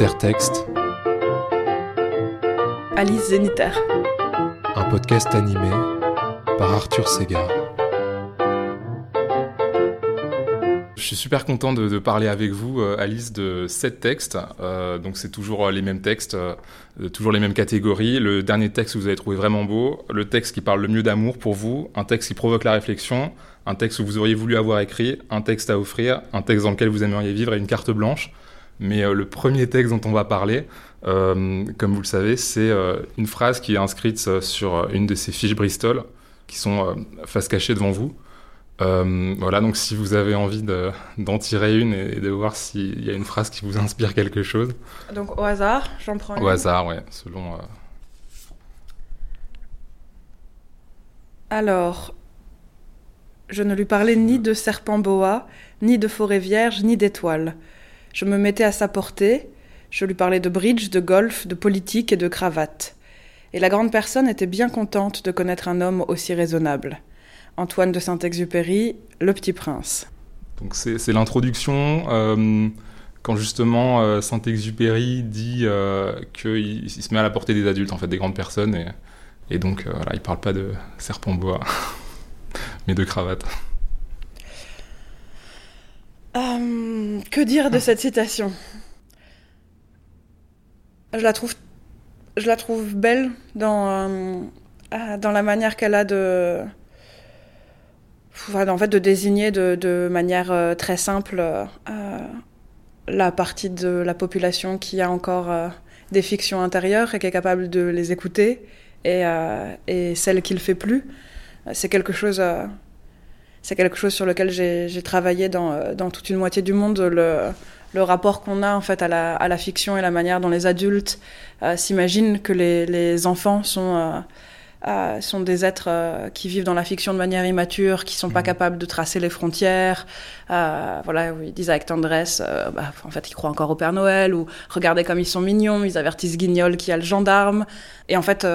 Intertexte. Alice Zéniter. Un podcast animé par Arthur Segar. Je suis super content de, parler avec vous, euh, Alice, de sept textes. Euh, donc c'est toujours les mêmes textes, euh, toujours les mêmes catégories. Le dernier texte que vous avez trouvé vraiment beau, le texte qui parle le mieux d'amour pour vous, un texte qui provoque la réflexion, un texte que vous auriez voulu avoir écrit, un texte à offrir, un texte dans lequel vous aimeriez vivre et une carte blanche. Mais euh, le premier texte dont on va parler, euh, comme vous le savez, c'est euh, une phrase qui est inscrite sur une de ces fiches Bristol, qui sont face cachée devant vous. voilà, donc si vous avez envie d'en tirer une et, de voir s'il y a une phrase qui vous inspire quelque chose. Donc au hasard, j'en prends une. Au hasard, ouais, selon. Alors, je ne lui parlais ni de serpent boa, ni de forêt vierge, ni d'étoiles. Je me mettais à sa portée, je lui parlais de bridge, de golf, de politique et de cravate. Et la grande personne était bien contente de connaître un homme aussi raisonnable. Antoine de Saint-Exupéry, Le Petit Prince. Donc c'est l'introduction. Euh, quand justement euh, Saint-Exupéry dit euh, qu'il se met à la portée des adultes, en fait, des grandes personnes, et, donc voilà, il parle pas de serpent bois, mais de cravate. Euh, que dire de cette citation? Je la trouve, je la trouve belle dans, euh, ah, dans la manière qu'elle a de, en fait, de désigner de, manière euh, très simple la partie de la population qui a encore des fictions intérieures et qui est capable de les écouter et, et celle qui le fait plus. C'est quelque chose c'est quelque chose sur lequel j'ai travaillé dans, euh, dans, toute une moitié du monde, le, le rapport qu'on a en fait à la, à la, fiction et la manière dont les adultes euh, s'imaginent que les, les, enfants sont, euh, sont des êtres qui vivent dans la fiction de manière immature, qui sont pas mmh. capables de tracer les frontières. voilà, ils disent avec tendresse, bah, en fait, ils croient encore au Père Noël, ou regardez comme ils sont mignons, ils avertissent Guignol qui a le gendarme. Et en fait,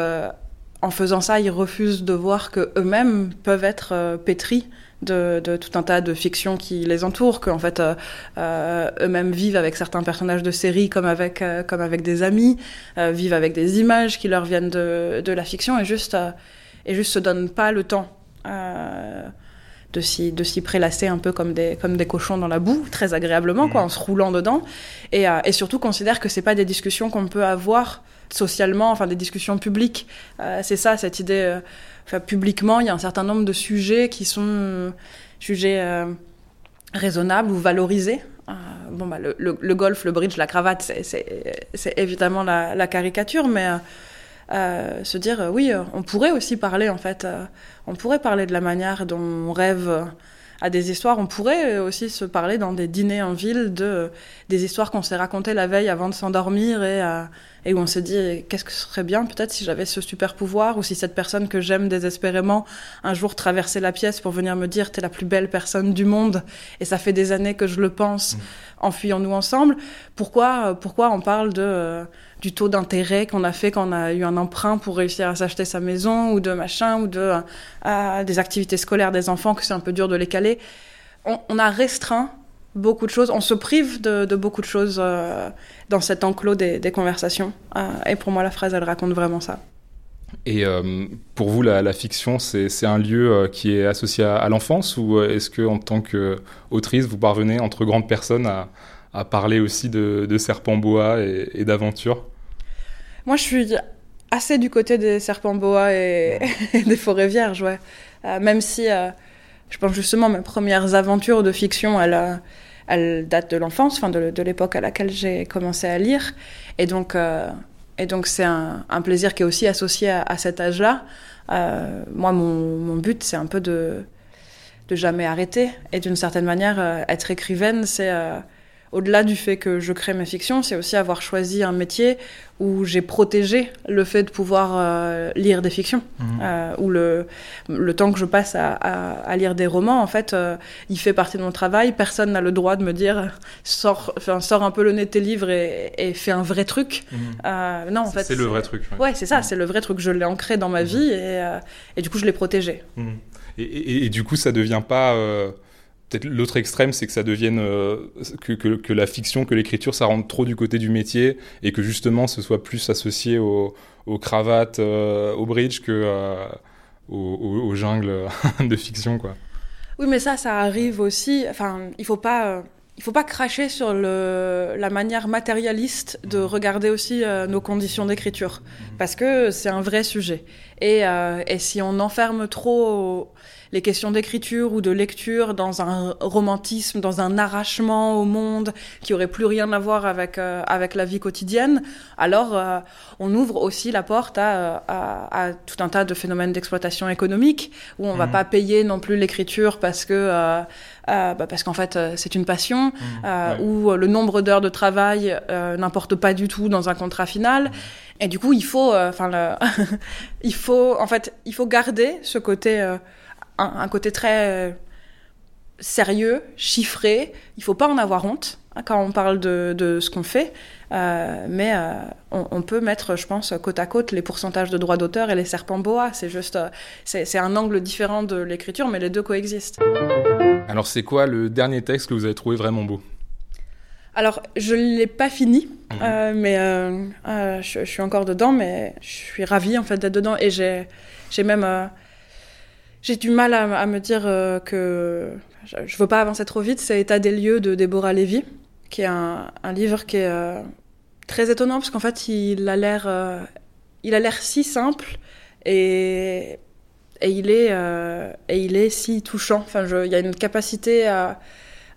en faisant ça, ils refusent de voir que eux-mêmes peuvent être pétris de, tout un tas de fictions qui les entourent, qu'en fait euh, euh, eux-mêmes vivent avec certains personnages de série comme avec, euh, comme avec des amis, vivent avec des images qui leur viennent de, de la fiction et juste, et juste se donnent pas le temps de s'y de s'y prélasser un peu comme des comme des cochons dans la boue très agréablement quoi mmh. en se roulant dedans et, et surtout considère que c'est pas des discussions qu'on peut avoir socialement enfin des discussions publiques c'est ça cette idée publiquement, il y a un certain nombre de sujets qui sont jugés euh, raisonnables ou valorisés. Euh, bon, bah, le, golf, le bridge, la cravate, c'est évidemment la, caricature, mais euh, se dire, oui, on pourrait aussi parler, en fait, on pourrait parler de la manière dont on rêve à des histoires. On pourrait aussi se parler dans des dîners en ville de des histoires qu'on s'est racontées la veille avant de s'endormir et, euh, et où on s'est dit qu'est-ce que ce serait bien peut-être si j'avais ce super pouvoir ou si cette personne que j'aime désespérément un jour traversait la pièce pour venir me dire t'es la plus belle personne du monde et ça fait des années que je le pense. Mmh. Enfuyons-nous ensemble. Pourquoi pourquoi on parle de euh, du taux d'intérêt qu'on a fait quand on a eu un emprunt pour réussir à s'acheter sa maison ou de machin ou de euh, des activités scolaires des enfants que c'est un peu dur de les caler. On, a restreint beaucoup de choses, on se prive de, beaucoup de choses euh, dans cet enclos des, conversations. Euh, et pour moi, la phrase, elle raconte vraiment ça. Et pour vous, la, fiction, c'est un lieu qui est associé à, l'enfance ou est-ce que, en tant qu'autrice, vous parvenez entre grandes personnes à, parler aussi de, de serpents bois et, et d'aventures? Moi, je suis assez du côté des serpents bois et, des forêts vierges, ouais. Euh, même si euh, je pense justement mes premières aventures de fiction, elles, euh, elles datent de l'enfance, enfin de, l'époque à laquelle j'ai commencé à lire. Et donc, et donc c'est un, plaisir qui est aussi associé à, cet âge-là. moi, mon, mon but, c'est un peu de, de jamais arrêter. Et d'une certaine manière, être écrivaine, c'est au-delà du fait que je crée mes fictions, c'est aussi avoir choisi un métier où j'ai protégé le fait de pouvoir euh, lire des fictions. Mmh. Euh, où le, le temps que je passe à, lire des romans, en fait, euh, il fait partie de mon travail. Personne n'a le droit de me dire sors, sors un peu le nez de tes livres et, fais un vrai truc. Mmh. non, en fait. C'est le vrai truc. Ouais, c'est ça, mmh. c'est le vrai truc. Je l'ai ancré dans ma vie et, et, du coup, je l'ai protégé. Et, et, du coup, ça devient pas l'autre extrême, c'est que ça devienne que, que, la fiction, que l'écriture, ça rentre trop du côté du métier et que justement ce soit plus associé aux, cravates, au bridge que aux, jungles de fiction, quoi. Oui, mais ça, ça arrive aussi. Enfin, il faut pas il faut pas cracher sur la manière matérialiste de regarder aussi euh, nos conditions d'écriture, parce que c'est un vrai sujet. Et, euh, et si on enferme trop les questions d'écriture ou de lecture dans un romantisme, dans un arrachement au monde qui aurait plus rien à voir avec euh, avec la vie quotidienne, alors euh, on ouvre aussi la porte à, à, à, tout un tas de phénomènes d'exploitation économique où on mmh. va pas payer non plus l'écriture parce que euh, euh bah parce qu'en fait c'est une passion mmh. où le nombre d'heures de travail n'importe pas du tout dans un contrat final. Mmh. Et du coup, il faut, enfin, il faut, en fait, il faut garder ce côté un, côté très euh, sérieux, chiffré. Il faut pas en avoir honte hein, quand on parle de, ce qu'on fait, euh, mais euh, on, peut mettre, je pense, côte à côte les pourcentages de droits d'auteur et les serpents boa. C'est juste, c'est un angle différent de l'écriture, mais les deux coexistent. Alors, c'est quoi le dernier texte que vous avez trouvé vraiment beau? Alors, je ne l'ai pas fini, mhm. mais je, je, suis encore dedans, mais je suis ravie en fait d'être dedans et j'ai même j'ai du mal à, me dire euh, que je, ne veux pas avancer trop vite. C'est État des lieux de Deborah Levy, qui est un, livre qui est euh, très étonnant parce qu'en fait, il a l'air, euh, il a l'air si simple et et il est et il est si touchant. Enfin, il y a une capacité à,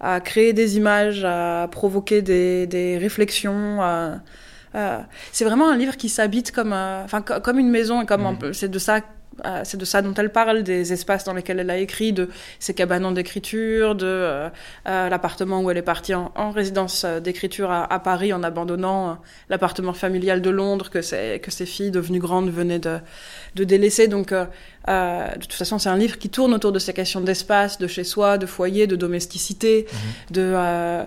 à créer des images, à provoquer des, des réflexions. c'est vraiment un livre qui s'habite comme, enfin, comme une maison et comme mmh. c'est de ça euh, c'est de ça dont elle parle, des espaces dans lesquels elle a écrit, de ses cabanons d'écriture, de euh, euh, l'appartement où elle est partie en, résidence d'écriture à, Paris en abandonnant l'appartement familial de Londres que, que ses filles devenues grandes venaient de, de délaisser. Donc, de toute façon, c'est un livre qui tourne autour de ces questions d'espace, de chez soi, de foyer, de domesticité, mmh. de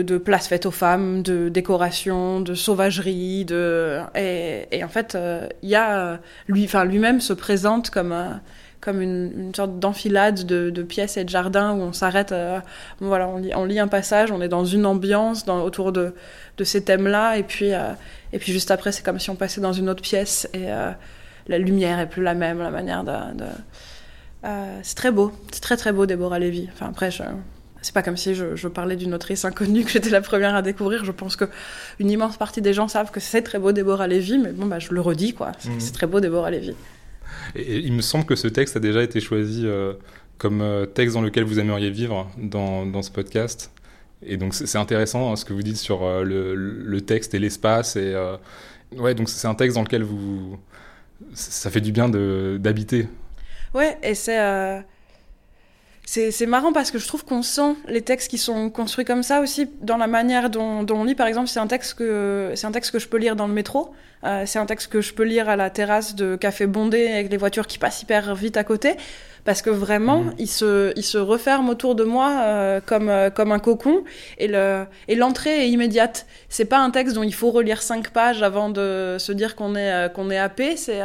de, place faite aux femmes, de décoration, de sauvagerie, de et, en fait, euh, il y a lui, enfin lui-même se présente comme comme une, sorte d'enfilade de, pièces et de jardins où on s'arrête, euh, voilà, on lit, un passage, on est dans une ambiance autour de, de ces thèmes-là, et puis euh, et puis juste après, c'est comme si on passait dans une autre pièce et la lumière est plus la même, la manière de, c'est très beau, c'est très très beau, Déborah Lévy. Enfin après, je, c'est pas comme si je, parlais d'une autrice inconnue que j'étais la première à découvrir. Je pense que une immense partie des gens savent que c'est très beau Déborah Lévy, mais bon, bah, je le redis, quoi. C'est mhm. très beau Déborah Lévy. Et, il me semble que ce texte a déjà été choisi euh, comme euh, texte dans lequel vous aimeriez vivre dans, dans ce podcast. Et donc c'est intéressant hein, ce que vous dites sur euh, le, le, texte et l'espace. Et ouais, donc c'est un texte dans lequel vous, ça fait du bien d'habiter. Ouais, et c'est c'est marrant parce que je trouve qu'on sent les textes qui sont construits comme ça aussi dans la manière dont, on lit. Par exemple, c'est un texte que c'est un texte que je peux lire dans le métro. Euh, c'est un texte que je peux lire à la terrasse de café bondé avec les voitures qui passent hyper vite à côté. Parce que vraiment, mmh. il, se, il se referme autour de moi euh, comme, euh, comme un cocon et l'entrée est immédiate. C'est pas un texte dont il faut relire cinq pages avant de se dire qu'on est, qu'on est happé. C'est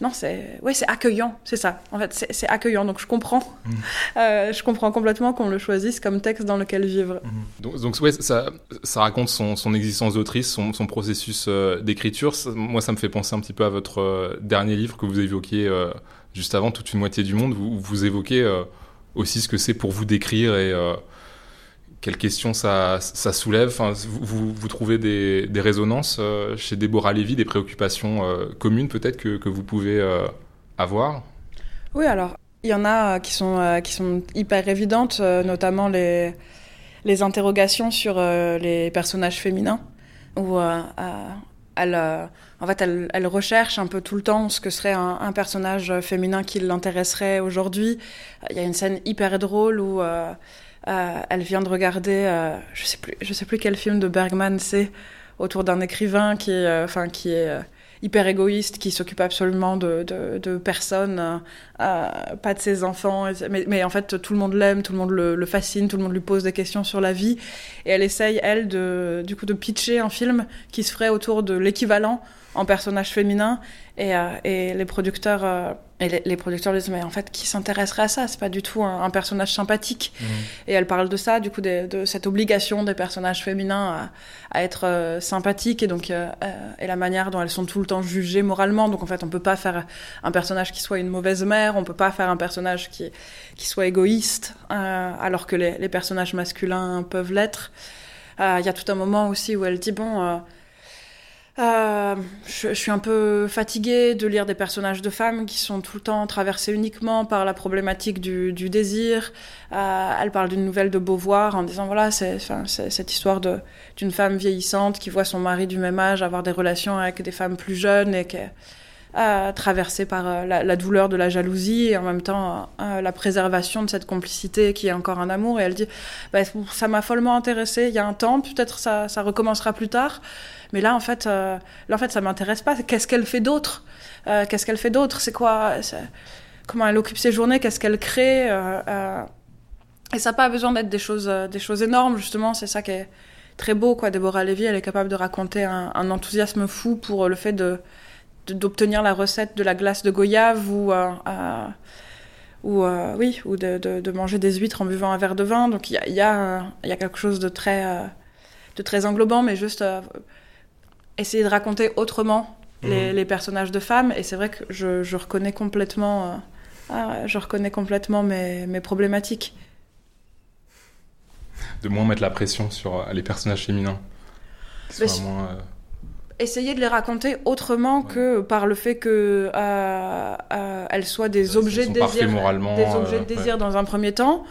non, c'est ouais, c'est accueillant, c'est ça. En fait, c'est accueillant. Donc je comprends, mm. euh, je comprends complètement qu'on le choisisse comme texte dans lequel vivre. Mm. Donc, donc ouais, ça, ça raconte son, son existence d'autrice, son, son, processus euh, d'écriture. Moi, ça me fait penser un petit peu à votre euh, dernier livre que vous évoquiez juste avant, toute une moitié du monde. Où vous évoquez aussi ce que c'est pour vous d'écrire et quelles questions ça, soulève enfin, vous, trouvez des, résonances euh, chez Déborah Lévy, des préoccupations euh, communes peut-être que, vous pouvez euh, avoir? Oui, alors il y en a qui sont, hyper évidentes, notamment les, interrogations sur les personnages féminins, où elle, en fait, elle, recherche un peu tout le temps ce que serait un personnage féminin qui l'intéresserait aujourd'hui. Il y a une scène hyper drôle où euh, elle vient de regarder, euh, je sais plus, je sais plus quel film de Bergman c'est, autour d'un écrivain qui est, euh, enfin qui est hyper égoïste, qui s'occupe absolument de, personne, pas de ses enfants. Mais, mais, en fait, tout le monde l'aime, tout le monde le, le, fascine, tout le monde lui pose des questions sur la vie. Et elle essaye, elle, de, du coup, de pitcher un film qui se ferait autour de l'équivalent en personnage féminin. Et, euh, et les producteurs, euh, et les, les, producteurs disent mais en fait qui s'intéresserait à ça C'est pas du tout un, un personnage sympathique. Mmh. Et elle parle de ça, du coup, de, de cette obligation des personnages féminins à, à être euh, sympathiques et donc euh, et la manière dont elles sont tout le temps jugées moralement. Donc en fait, on peut pas faire un personnage qui soit une mauvaise mère, on peut pas faire un personnage qui qui soit égoïste, alors que les, les, personnages masculins peuvent l'être. Il y a tout un moment aussi où elle dit bon euh, je, je, suis un peu fatiguée de lire des personnages de femmes qui sont tout le temps traversés uniquement par la problématique du, du désir. Euh, elle parle d'une nouvelle de Beauvoir en disant voilà, c'est cette histoire d'une femme vieillissante qui voit son mari du même âge avoir des relations avec des femmes plus jeunes et qui euh, traversée par euh, la, douleur de la jalousie et en même temps euh, la préservation de cette complicité qui est encore un amour. Et elle dit bah, ça m'a follement intéressée il y a un temps, peut-être ça, ça recommencera plus tard. Mais là, en fait, là, en fait, ça m'intéresse pas. Qu'est-ce qu'elle fait d'autre? Qu'est-ce qu'elle fait d'autre? C'est quoi Comment elle occupe ses journées? Qu'est-ce qu'elle crée? Et ça n'a pas besoin d'être des choses, des choses énormes, justement. C'est ça qui est très beau, quoi. Déborah Lévy, elle est capable de raconter un enthousiasme fou pour le fait de d'obtenir la recette de la glace de goyave ou ou euh, oui ou de, de, de, manger des huîtres en buvant un verre de vin donc il y a, y, a, y a quelque chose de très euh, de très englobant mais juste euh, essayer de raconter autrement les, mmh. les, personnages de femmes. Et c'est vrai que je, je reconnais complètement, euh, je reconnais complètement mes, mes, problématiques. De moins mettre la pression sur euh, les personnages féminins. Qui moins, euh... Essayer de les raconter autrement ouais. que par le fait que euh, euh, elles soient des objets de désir, des objets de désir dans un premier temps.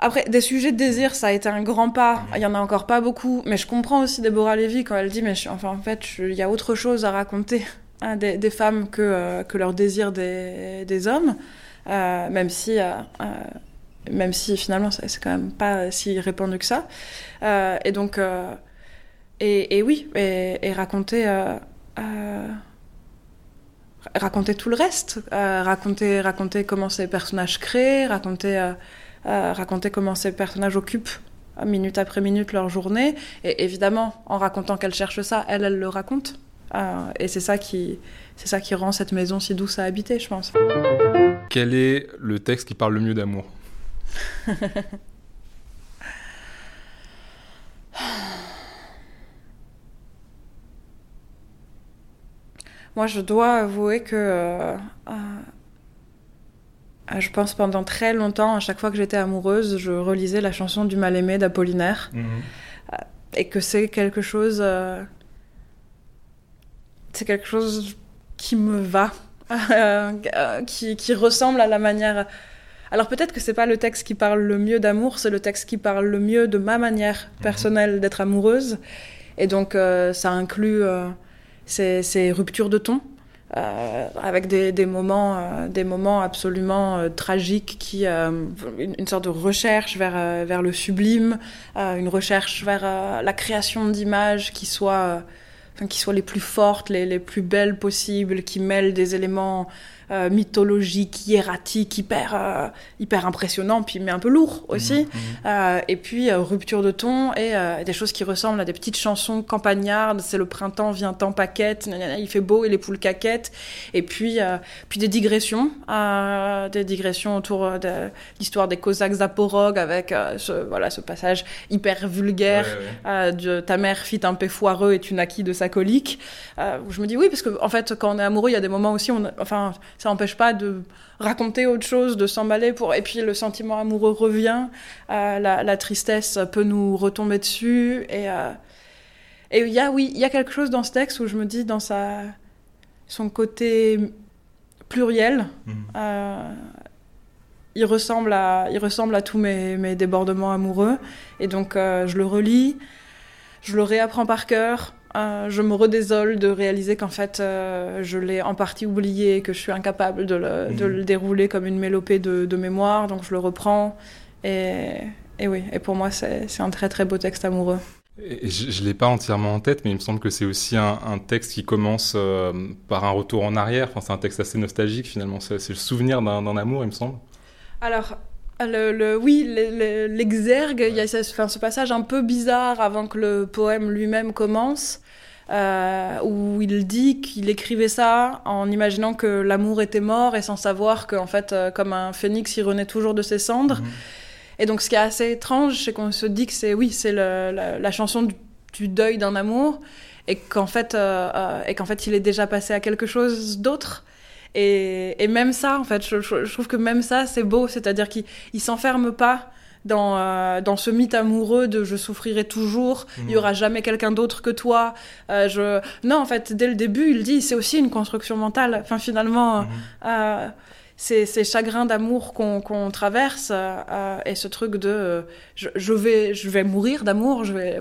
Après, des sujets de désir, ça a été un grand pas. Il y en a encore pas beaucoup. Mais je comprends aussi Déborah Lévy quand elle dit, mais je, enfin, en fait, il y a autre chose à raconter hein, des, des, femmes que, euh, que leur désir des, des hommes. Euh, même si, euh, euh même si finalement, c'est quand même pas si répandu que ça. Euh, et donc, euh, et, et, oui, et, et raconter, raconter tout le reste. raconter, raconter comment ces personnages créent, raconter euh, raconter comment ces personnages occupent minute après minute leur journée. Et évidemment, en racontant qu'elle cherche ça, elle, elle le raconte. Euh, et c'est ça qui, c'est ça qui rend cette maison si douce à habiter, je pense. Quel est le texte qui parle le mieux d'amour? Moi, je dois avouer que euh, ah, je pense pendant très longtemps, à chaque fois que j'étais amoureuse, je relisais la chanson du mal-aimé d'Apollinaire. Mmh. Et que c'est quelque chose. Euh... C'est quelque chose qui me va, euh, qui, qui, ressemble à la manière. Alors peut-être que c'est pas le texte qui parle le mieux d'amour, c'est le texte qui parle le mieux de ma manière mmh. personnelle d'être amoureuse. Et donc euh, ça inclut euh, ces, ces ruptures de ton euh, avec des, des moments, euh, des moments absolument euh, tragiques qui, euh, une, une, sorte de recherche vers, euh, vers le sublime, une recherche vers la création d'images qui soient, qui soient les plus fortes, les, les plus belles possibles, qui mêlent des éléments euh, mythologique, hiératique, hyper, euh, hyper impressionnant, puis mais un peu lourd aussi. Mmh, mmh. Euh, et puis euh, rupture de ton et euh, des choses qui ressemblent à des petites chansons campagnardes. C'est le printemps vient en paquette, il fait beau et les poules caquettes. Et puis, euh, puis des digressions, des digressions autour de l'histoire des Cosaques zaporogues avec ce, voilà, ce passage hyper vulgaire ouais, ouais. de ta mère fit un paix foireux et tu naquis de sa colique. où je me dis oui, parce que en fait, quand on est amoureux, il y a des moments aussi, on, enfin, ça n'empêche pas de raconter autre chose, de s'emballer pour. Et puis le sentiment amoureux revient, euh, la, la, tristesse peut nous retomber dessus. Et euh, et il y a oui, il y a quelque chose dans ce texte où je me dis dans sa son côté pluriel. Mmh. Euh, il ressemble à il ressemble à tous mes, mes débordements amoureux et donc euh, je le relis, je le réapprends par cœur euh, je me redésole de réaliser qu'en fait, euh, je l'ai en partie oublié, que je suis incapable de le, mmh. de le dérouler comme une mélopée de, de, mémoire, donc je le reprends. Et, et oui, et pour moi, c'est un très très beau texte amoureux. Et je ne l'ai pas entièrement en tête, mais il me semble que c'est aussi un, un, texte qui commence euh, par un retour en arrière. Enfin, c'est un texte assez nostalgique finalement. C'est le souvenir d'un amour, il me semble. Alors, le, le, oui, l'exergue, le, le, il y a ce, enfin, ce passage un peu bizarre avant que le poème lui-même commence. Euh, où il dit qu'il écrivait ça en imaginant que l'amour était mort et sans savoir qu'en fait, euh, comme un phénix, il renaît toujours de ses cendres. Mhm. Et donc, ce qui est assez étrange, c'est qu'on se dit que c'est, oui, c'est la, chanson du, deuil d'un amour et qu'en fait, euh, et qu'en fait, il est déjà passé à quelque chose d'autre. Et, et, même ça, en fait, je, je trouve que même ça, c'est beau, c'est-à-dire qu'il s'enferme pas dans, euh, dans ce mythe amoureux de je souffrirai toujours, il n'y y aura jamais quelqu'un d'autre que toi. Euh, je... Non, en fait, dès le début, il dit c'est aussi une construction mentale. Enfin, finalement, euh, c'est ces chagrins d'amour qu'on traverse et ce truc de je, je, vais, je vais mourir d'amour, je vais,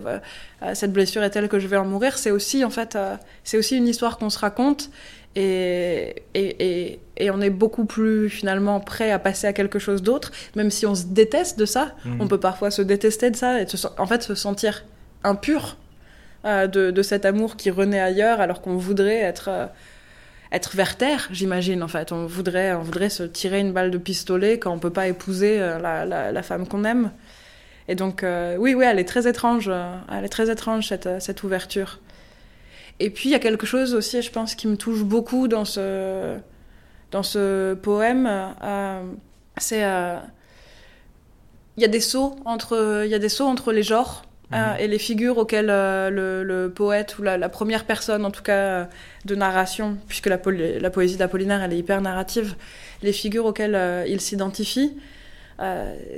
cette blessure est telle que je vais en mourir, c'est aussi, en fait, c'est aussi une histoire qu'on se raconte et, et, et, on est beaucoup plus finalement prêt à passer à quelque chose d'autre, même si on se déteste de ça. Mhm. On peut parfois se détester de ça et en fait se sentir impur euh, de, de, cet amour qui renaît ailleurs alors qu'on voudrait être, euh, être vers terre, j'imagine en fait. On voudrait, on voudrait se tirer une balle de pistolet quand on peut pas épouser euh, la, la, la, femme qu'on aime. Et donc, oui, oui, elle est très étrange. elle est très étrange cette, cette ouverture. Et puis il y a quelque chose aussi, je pense, qui me touche beaucoup dans ce, dans ce poème. Euh, c'est euh, il y a des sauts entre il y a des sauts entre les genres euh, mhm. et les figures auxquelles le, le, poète ou la, première personne en tout cas de narration puisque la, la poésie d'Apollinaire elle est hyper narrative les figures auxquelles il s'identifie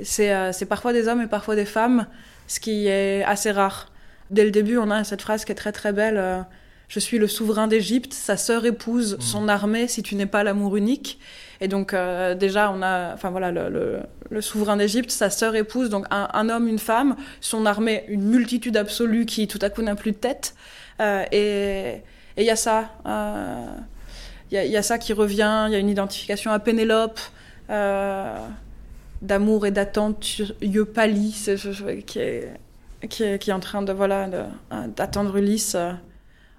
c'est parfois des hommes et parfois des femmes ce qui est assez rare dès le début on a cette phrase qui est très très belle je suis le souverain d'Égypte, sa sœur épouse mm. son armée si tu n'es pas l'amour unique. Et donc euh, déjà on a, enfin voilà, le, souverain d'Égypte, sa sœur épouse, donc un, homme, une femme, son armée, une multitude absolue qui tout à coup n'a plus de tête. Euh, et il y a ça, il euh, y, a ça qui revient. Il y a une identification à Pénélope. d'amour et d'attente, yeux pâlis, qui est, qui est, qui est en train de voilà d'attendre Ulysse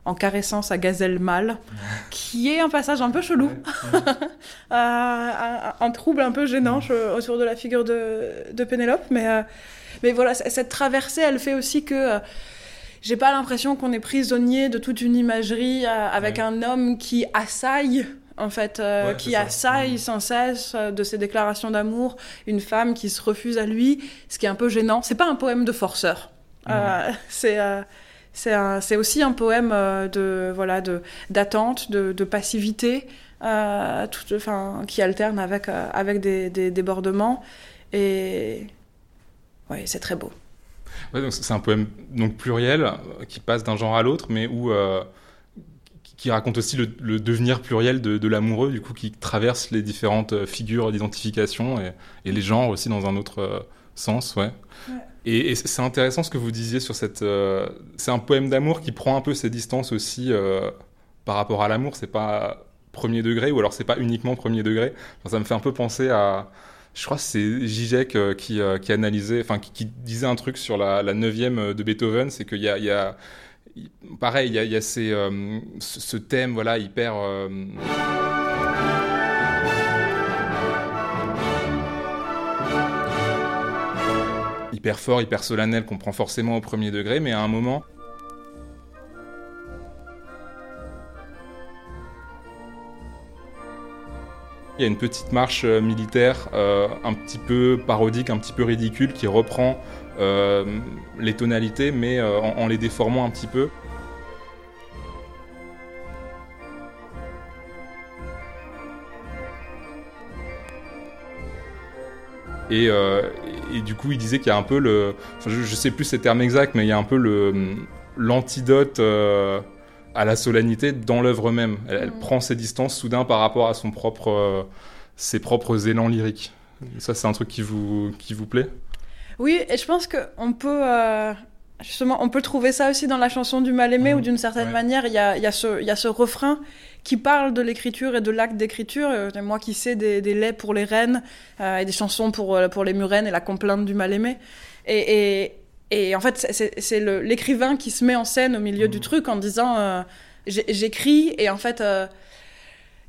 en caressant sa gazelle mâle, qui est un passage un peu chelou, euh, un, trouble un peu gênant autour de la figure de, de Pénélope. Mais, euh, mais voilà, cette traversée, elle fait aussi que euh, j'ai pas l'impression qu'on est prisonnier de toute une imagerie avec un homme qui assaille en fait, qui assaille sans cesse de ses déclarations d'amour, une femme qui se refuse à lui, ce qui est un peu gênant. C'est pas un poème de forceur. c'est c'est aussi un poème euh, de voilà de d'attente, de, de, passivité, euh, tout, enfin, qui alterne avec euh, avec des, des, débordements et ouais, c'est très beau. Ouais, c'est un poème donc pluriel qui passe d'un genre à l'autre, mais où qui raconte aussi le, le devenir pluriel de, de l'amoureux, du coup, qui traverse les différentes figures d'identification et, et, les genres aussi dans un autre sens, ouais. ouais. Et, c'est intéressant ce que vous disiez sur cette. Euh, c'est un poème d'amour qui prend un peu ses distances aussi euh, par rapport à l'amour. C'est pas premier degré ou alors c'est pas uniquement premier degré. ça me fait un peu penser à. Je crois que c'est Zizek euh, qui, qui analysait, enfin qui, disait un truc sur la, neuvième de Beethoven, c'est qu'il y a, pareil, il y a, ces, ce thème voilà hyper hyper fort, hyper solennel qu'on prend forcément au premier degré, mais à un moment, Il y a une petite marche euh, militaire euh, un petit peu parodique, un petit peu ridicule, qui reprend euh, les tonalités, mais en, les déformant un petit peu. Et, et du coup, il disait qu'il y a un peu le. Enfin, je, je, sais plus ces termes exacts, mais il y a un peu le l'antidote euh, à la solennité dans l'œuvre même. Elle, mm. prend ses distances soudain par rapport à son propre, euh, ses propres élans lyriques. Ça, c'est un truc qui vous, qui vous plaît? Oui, et je pense qu'on peut. Euh, justement, on peut trouver ça aussi dans la chanson du mal-aimé, mm. où d'une certaine manière, il y a, y, a y a ce refrain qui parle de l'écriture et de l'acte d'écriture. Euh, moi qui sais des, des, laits pour les reines euh, et des chansons pour, euh, pour les murennes et la complainte du mal-aimé. Et, et, et, en fait, c'est l'écrivain qui se met en scène au milieu du mmh. truc en disant euh, j'écris et en fait,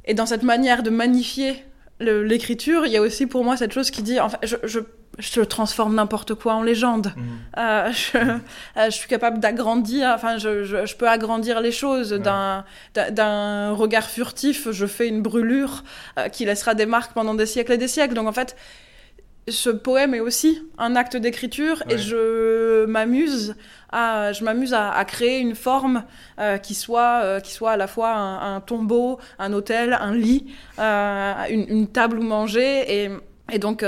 et dans cette manière de magnifier l'écriture, il y a aussi pour moi cette chose qui dit, enfin, je, je je transforme n'importe quoi en légende. Mhm. Euh, je, euh, je, suis capable d'agrandir, enfin, je, je, je, peux agrandir les choses. Ouais. D'un, d'un regard furtif, je fais une brûlure euh, qui laissera des marques pendant des siècles et des siècles. Donc en fait, ce poème est aussi un acte d'écriture ouais. et je m'amuse à, je m'amuse à, à, créer une forme euh, qui soit, euh, qui soit à la fois un, un tombeau, un hôtel, un lit, euh, une, une, table où manger et, et donc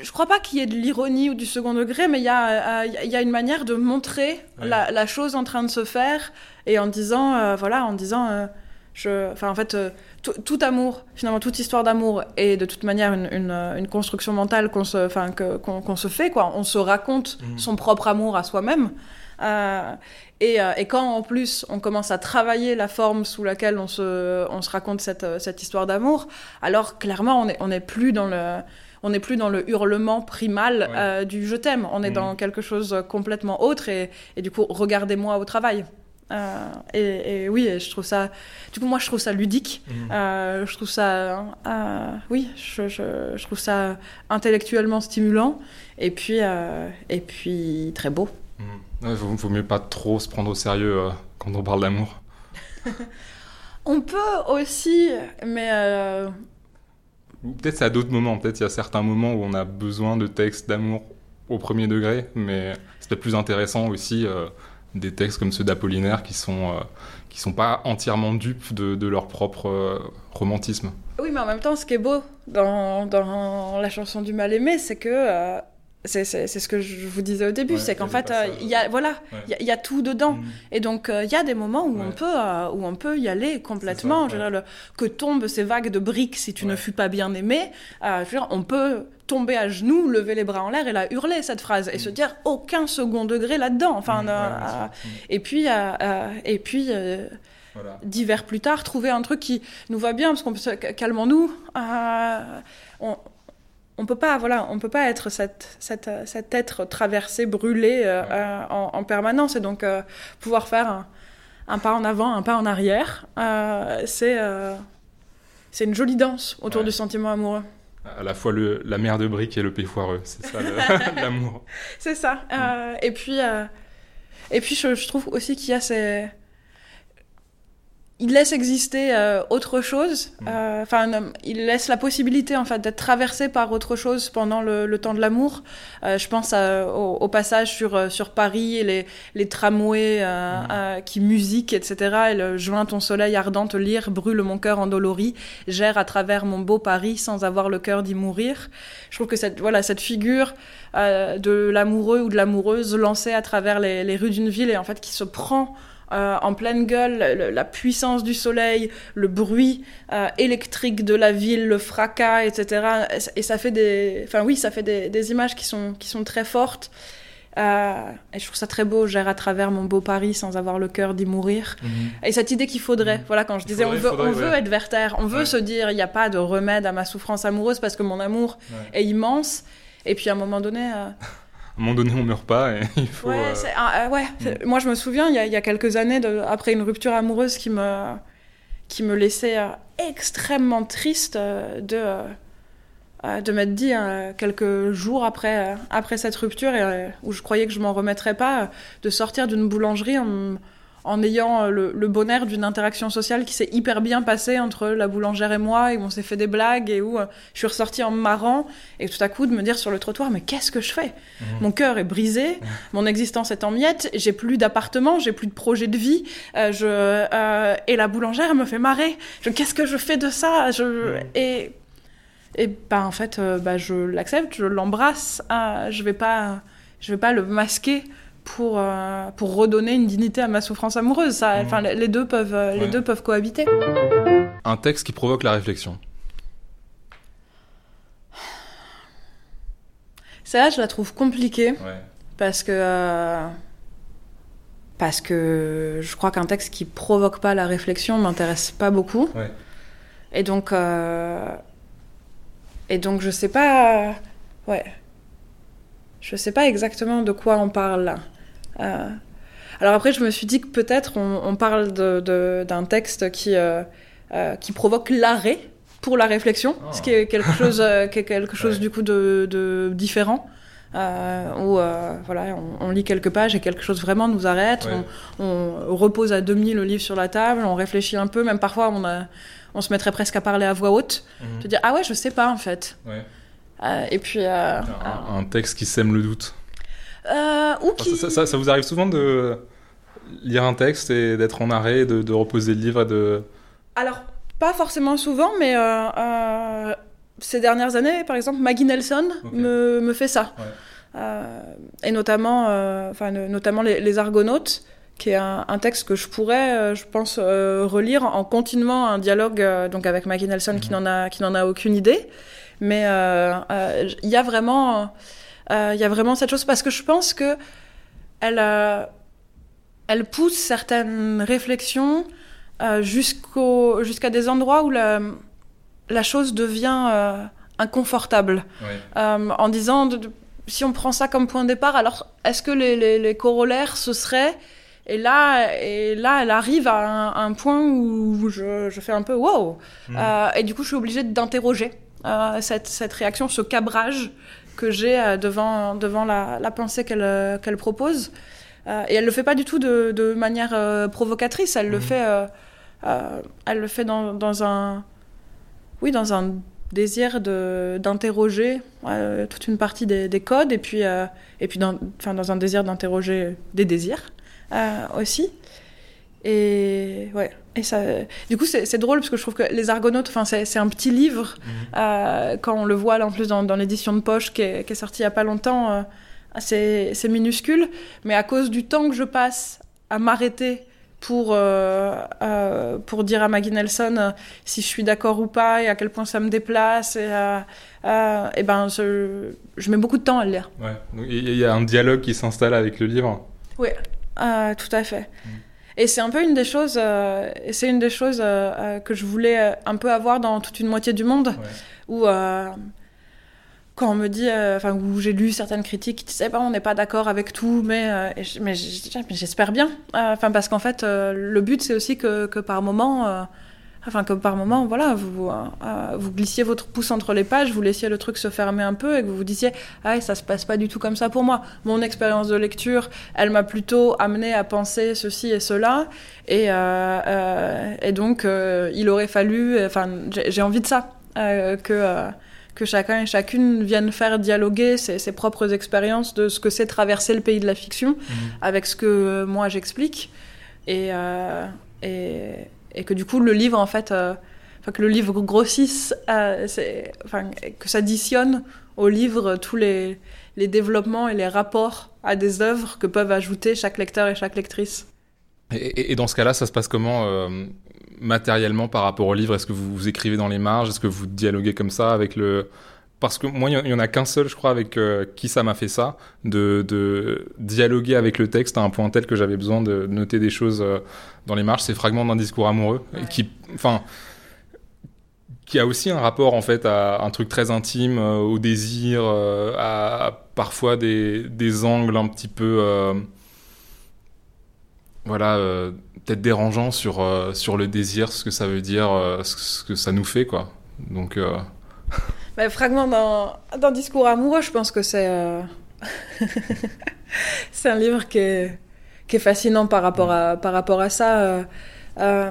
je crois pas qu'il y ait de l'ironie ou du second degré, mais il y, euh, il y, a une manière de montrer ouais. la, la, chose en train de se faire et en disant, euh, voilà, en disant, euh, je, enfin, en fait, tout amour, finalement, toute histoire d'amour est de toute manière une, une, une construction mentale qu'on se, enfin, qu'on qu se fait, quoi. On se raconte mmh. son propre amour à soi-même. Et, et, quand en plus on commence à travailler la forme sous laquelle on se, on se raconte cette, cette histoire d'amour, alors clairement on n'est on est plus dans le on n'est plus dans le hurlement primal ouais. euh, du je t'aime, on est mmh. dans quelque chose complètement autre et, et du coup, regardez-moi au travail. Euh, et, et, oui, et je trouve ça. Du coup, moi, je trouve ça ludique. Mmh. Euh, je trouve ça. Euh, oui, je, je, je, trouve ça intellectuellement stimulant et puis, euh, et puis très beau. Mmh. Il vaut, vaut, mieux pas trop se prendre au sérieux euh, quand on parle d'amour. on peut aussi, mais euh, Peut-être c'est à d'autres moments, peut-être il y a certains moments où on a besoin de textes d'amour au premier degré, mais c'est peut-être plus intéressant aussi euh, des textes comme ceux d'Apollinaire qui sont euh, qui sont pas entièrement dupes de, leur propre euh, romantisme. Oui, mais en même temps, ce qui est beau dans, dans la chanson du mal-aimé, c'est que c'est ce que je vous disais au début, ouais, c'est qu'en fait, il euh, y a voilà, il ouais. y, y, a tout dedans, mmh. et donc il euh, y a des moments où ouais. on peut euh, où on peut y aller complètement. Ça, je veux dire, le, que tombent ces vagues de briques si tu ne fus pas bien aimé. je veux dire, on peut tomber à genoux, lever les bras en l'air et la hurler cette phrase et mmh. se dire aucun second degré là-dedans. Enfin, mmh, et puis et puis. Voilà. D'hiver plus tard, trouver un truc qui nous va bien, parce qu'on peut calmons-nous. on, on peut pas voilà on peut pas être cette, cette, cet être traversé brûlé euh, euh, en, en, permanence. Et donc euh, pouvoir faire un, un, pas en avant un pas en arrière euh, c'est c'est une jolie danse autour ouais. du sentiment amoureux. À la fois le, la mer de briques et le pays foireux c'est ça l'amour. C'est ça et puis et puis je, je trouve aussi qu'il y a ces il laisse exister euh, autre chose. Mm. Euh, enfin, euh, il laisse la possibilité en fait d'être traversé par autre chose pendant le, le temps de l'amour. Euh, je pense à, au, au, passage sur sur Paris et les les tramways mm. qui musiquent, etc. Et le joint ton soleil ardent te lire, brûle mon cœur endolori, gère à travers mon beau Paris sans avoir le cœur d'y mourir. Je trouve que cette voilà cette figure de l'amoureux ou de l'amoureuse lancée à travers les, les rues d'une ville et en fait qui se prend euh, en pleine gueule, le, la puissance du soleil, le bruit euh, électrique de la ville, le fracas, etc. Et ça fait des, enfin oui, ça fait des, des images qui sont qui sont très fortes. Euh, et je trouve ça très beau, gère à travers mon beau Paris sans avoir le cœur d'y mourir. Mmh. Et cette idée qu'il faudrait, mmh. voilà, quand je disais faudrait, on veut, faudrait, on veut ouais. être Werther, on veut ouais. se dire il n'y a pas de remède à ma souffrance amoureuse parce que mon amour ouais. est immense. Et puis à un moment donné, un moment donné, on meurt pas et il faut. Ouais, euh... ah, ouais. Mm. moi je me souviens, il y, a, il y a quelques années, de, après une rupture amoureuse qui me, qui me laissait euh, extrêmement triste euh, de, euh, de m'être dit quelques jours après, après cette rupture, et, où je croyais que je m'en remettrais pas, de sortir d'une boulangerie en en ayant euh, le, le bonheur d'une interaction sociale qui s'est hyper bien passée entre la boulangère et moi, et où on s'est fait des blagues, et où euh, je suis ressortie en marrant, et tout à coup de me dire sur le trottoir, mais qu'est-ce que je fais? Mmh. Mon cœur est brisé, mmh. mon existence est en miettes, j'ai plus d'appartement, j'ai plus de projet de vie, euh, je, euh, et la boulangère me fait marrer. Qu'est-ce que je fais de ça? Je, mmh. Et et bah en fait, bah, je l'accepte, je l'embrasse, euh, je vais pas, je vais pas le masquer pour, euh, pour redonner une dignité à ma souffrance amoureuse. Ça, mmh. les, deux peuvent, ouais. les deux peuvent cohabiter. Un texte qui provoque la réflexion. Ça, je la trouve compliquée. Ouais. Parce que. Euh, parce que je crois qu'un texte qui provoque pas la réflexion m'intéresse pas beaucoup. Ouais. Et donc. Euh, et donc, je sais pas. Ouais. Je sais pas exactement de quoi on parle là. Euh... Alors après, je me suis dit que peut-être on, on, parle d'un texte qui, euh, euh, qui provoque l'arrêt pour la réflexion, ce qui est quelque chose, qui est quelque chose du coup de, de différent. Euh, où voilà, on, lit quelques pages et quelque chose vraiment nous arrête. On, on, repose à demi le livre sur la table, on réfléchit un peu, même parfois on a, on se mettrait presque à parler à voix haute, mmh. dire ah ouais je sais pas en fait. Euh, et puis euh, un, texte qui sème le doute. Euh, ou qui... ça, ça, vous arrive souvent de lire un texte et d'être en arrêt, de, de, reposer le livre et de. Alors pas forcément souvent, mais ces dernières années, par exemple, Maggie Nelson me, me, fait ça. et notamment, enfin, notamment les, les Argonautes qui est un, texte que je pourrais, euh, je pense, euh, relire en continuant un dialogue euh, donc avec Maggie Nelson qui mhm. n'en a qui n'en a aucune idée, mais il y a vraiment il y a vraiment cette chose parce que je pense que elle elle pousse certaines réflexions jusqu'au jusqu'à des endroits où la la chose devient inconfortable. En disant si on prend ça comme point de départ, alors est-ce que les, les, les corollaires ce serait et là, et là, elle arrive à un, point où je, je, fais un peu wow. Euh, et du coup, je suis obligée d'interroger euh, cette, cette, réaction, ce cabrage que j'ai euh, devant, devant la, la pensée qu'elle qu'elle propose. Euh, et elle le fait pas du tout de, de manière euh, provocatrice. Elle le hmm. fait, elle le fait dans, dans, un, oui, dans un désir d'interroger toute une partie des, des, codes et puis, et puis dans, dans un désir d'interroger des désirs. Euh, aussi. Et ouais. Et ça, du coup, c'est drôle parce que je trouve que Les Argonautes, enfin, c'est un petit livre. Mhm. Euh, quand on le voit là en plus dans, l'édition de poche qui est, qui est, sortie il y a pas longtemps, euh, c'est minuscule. Mais à cause du temps que je passe à m'arrêter pour, pour dire à Maggie Nelson si je suis d'accord ou pas et à quel point ça me déplace. Et, et ben, je, je, mets beaucoup de temps à le lire. Ouais. Il y a un dialogue qui s'installe avec le livre. Oui. Tout à fait. Mm. Et c'est un peu une des choses, euh, c'est une des choses euh, euh, que je voulais un peu avoir dans toute une moitié du monde, où quand on me dit, enfin où j'ai lu certaines critiques qui disaient, bah, on n'est pas d'accord avec tout, mais mais j'espère bien, enfin parce qu'en fait le but c'est aussi que, que par moment enfin que par moment, voilà, vous, euh, euh, vous glissiez votre pouce entre les pages, vous laissiez le truc se fermer un peu et que vous vous disiez, ah, ça se passe pas du tout comme ça pour moi. Mon expérience de lecture, elle m'a plutôt amené à penser ceci et cela, et, euh, et donc il aurait fallu, enfin, j'ai envie de ça, que que chacun et chacune viennent faire dialoguer ses, ses propres expériences de ce que c'est traverser le pays de la fiction mmh. avec ce que moi j'explique. Et, et, et que du coup le livre en fait euh, que le livre grossisse euh, que ça additionne au livre tous les, développements et les rapports à des œuvres que peuvent ajouter chaque lecteur et chaque lectrice. Et, et dans ce cas-là ça se passe comment euh, matériellement par rapport au livre? Est-ce que vous, vous écrivez dans les marges? Est-ce que vous dialoguez comme ça avec le, parce que moi, il y en a qu'un seul, je crois, avec euh, qui ça m'a fait ça, de, de, dialoguer avec le texte à un point tel que j'avais besoin de noter des choses euh, dans les marges. C'est fragments d'un discours amoureux, qui, enfin, qui a aussi un rapport en fait à un truc très intime, euh, au désir, à, parfois des, des, angles un petit peu, voilà, peut-être dérangeants sur sur le désir, ce que ça veut dire, ce, que ça nous fait, quoi. Donc bah, fragment d'un discours amoureux, je pense que c'est euh, c'est un livre qui est, qui est fascinant par rapport à, par rapport à ça. Euh, euh,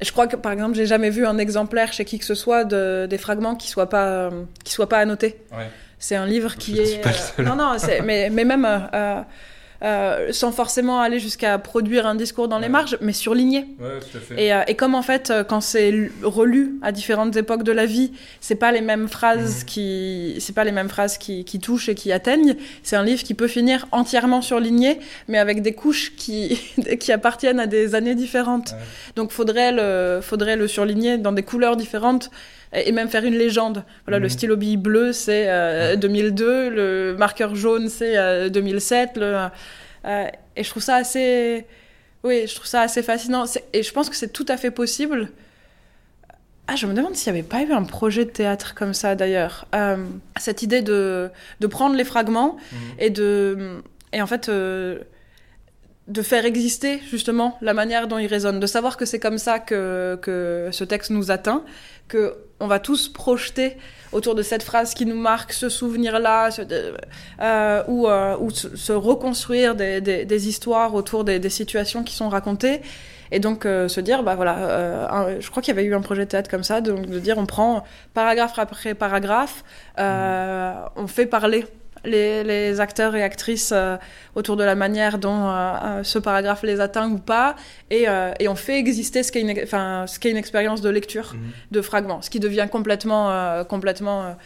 je crois que, par exemple, j'ai jamais vu un exemplaire chez qui que ce soit de, des fragments qui soient pas, qui soient pas annotés. Ouais. C'est un livre qui est. non, non, mais, mais même euh, sans forcément aller jusqu'à produire un discours dans les marges, mais surligné. Ouais, tout à fait. Et, euh, et, comme en fait, euh, quand c'est relu à différentes époques de la vie, c'est pas les mêmes phrases mhm. qui, c'est pas les mêmes phrases qui, qui, touchent et qui atteignent. C'est un livre qui peut finir entièrement surligné, mais avec des couches qui, qui appartiennent à des années différentes. Donc faudrait le, faudrait le surligner dans des couleurs différentes et même faire une légende. Voilà, le mhm. stylo bille bleu, c'est 2002, euh, le marqueur jaune, c'est 2007. Euh, le, euh, et je trouve ça assez, oui, je trouve ça assez fascinant. Et je pense que c'est tout à fait possible. Ah, je me demande s'il n'y avait pas eu un projet de théâtre comme ça d'ailleurs. cette idée de, de, prendre les fragments mhm. et de. Et en fait de faire exister justement la manière dont il résonne, de savoir que c'est comme ça que, que ce texte nous atteint, que on va tous projeter autour de cette phrase qui nous marque, ce souvenir-là, euh, ou, euh, ou se, reconstruire des, des, histoires autour des, des, situations qui sont racontées. Et donc euh, se dire, bah voilà, je crois qu'il y avait eu un projet de théâtre comme ça, de, de dire on prend paragraphe après paragraphe, on fait parler les, acteurs et actrices euh, autour de la manière dont euh, euh, ce paragraphe les atteint ou pas, et, on fait exister ce qu'est une, ce une expérience de lecture mhm. de fragments, ce qui devient complètement, complètement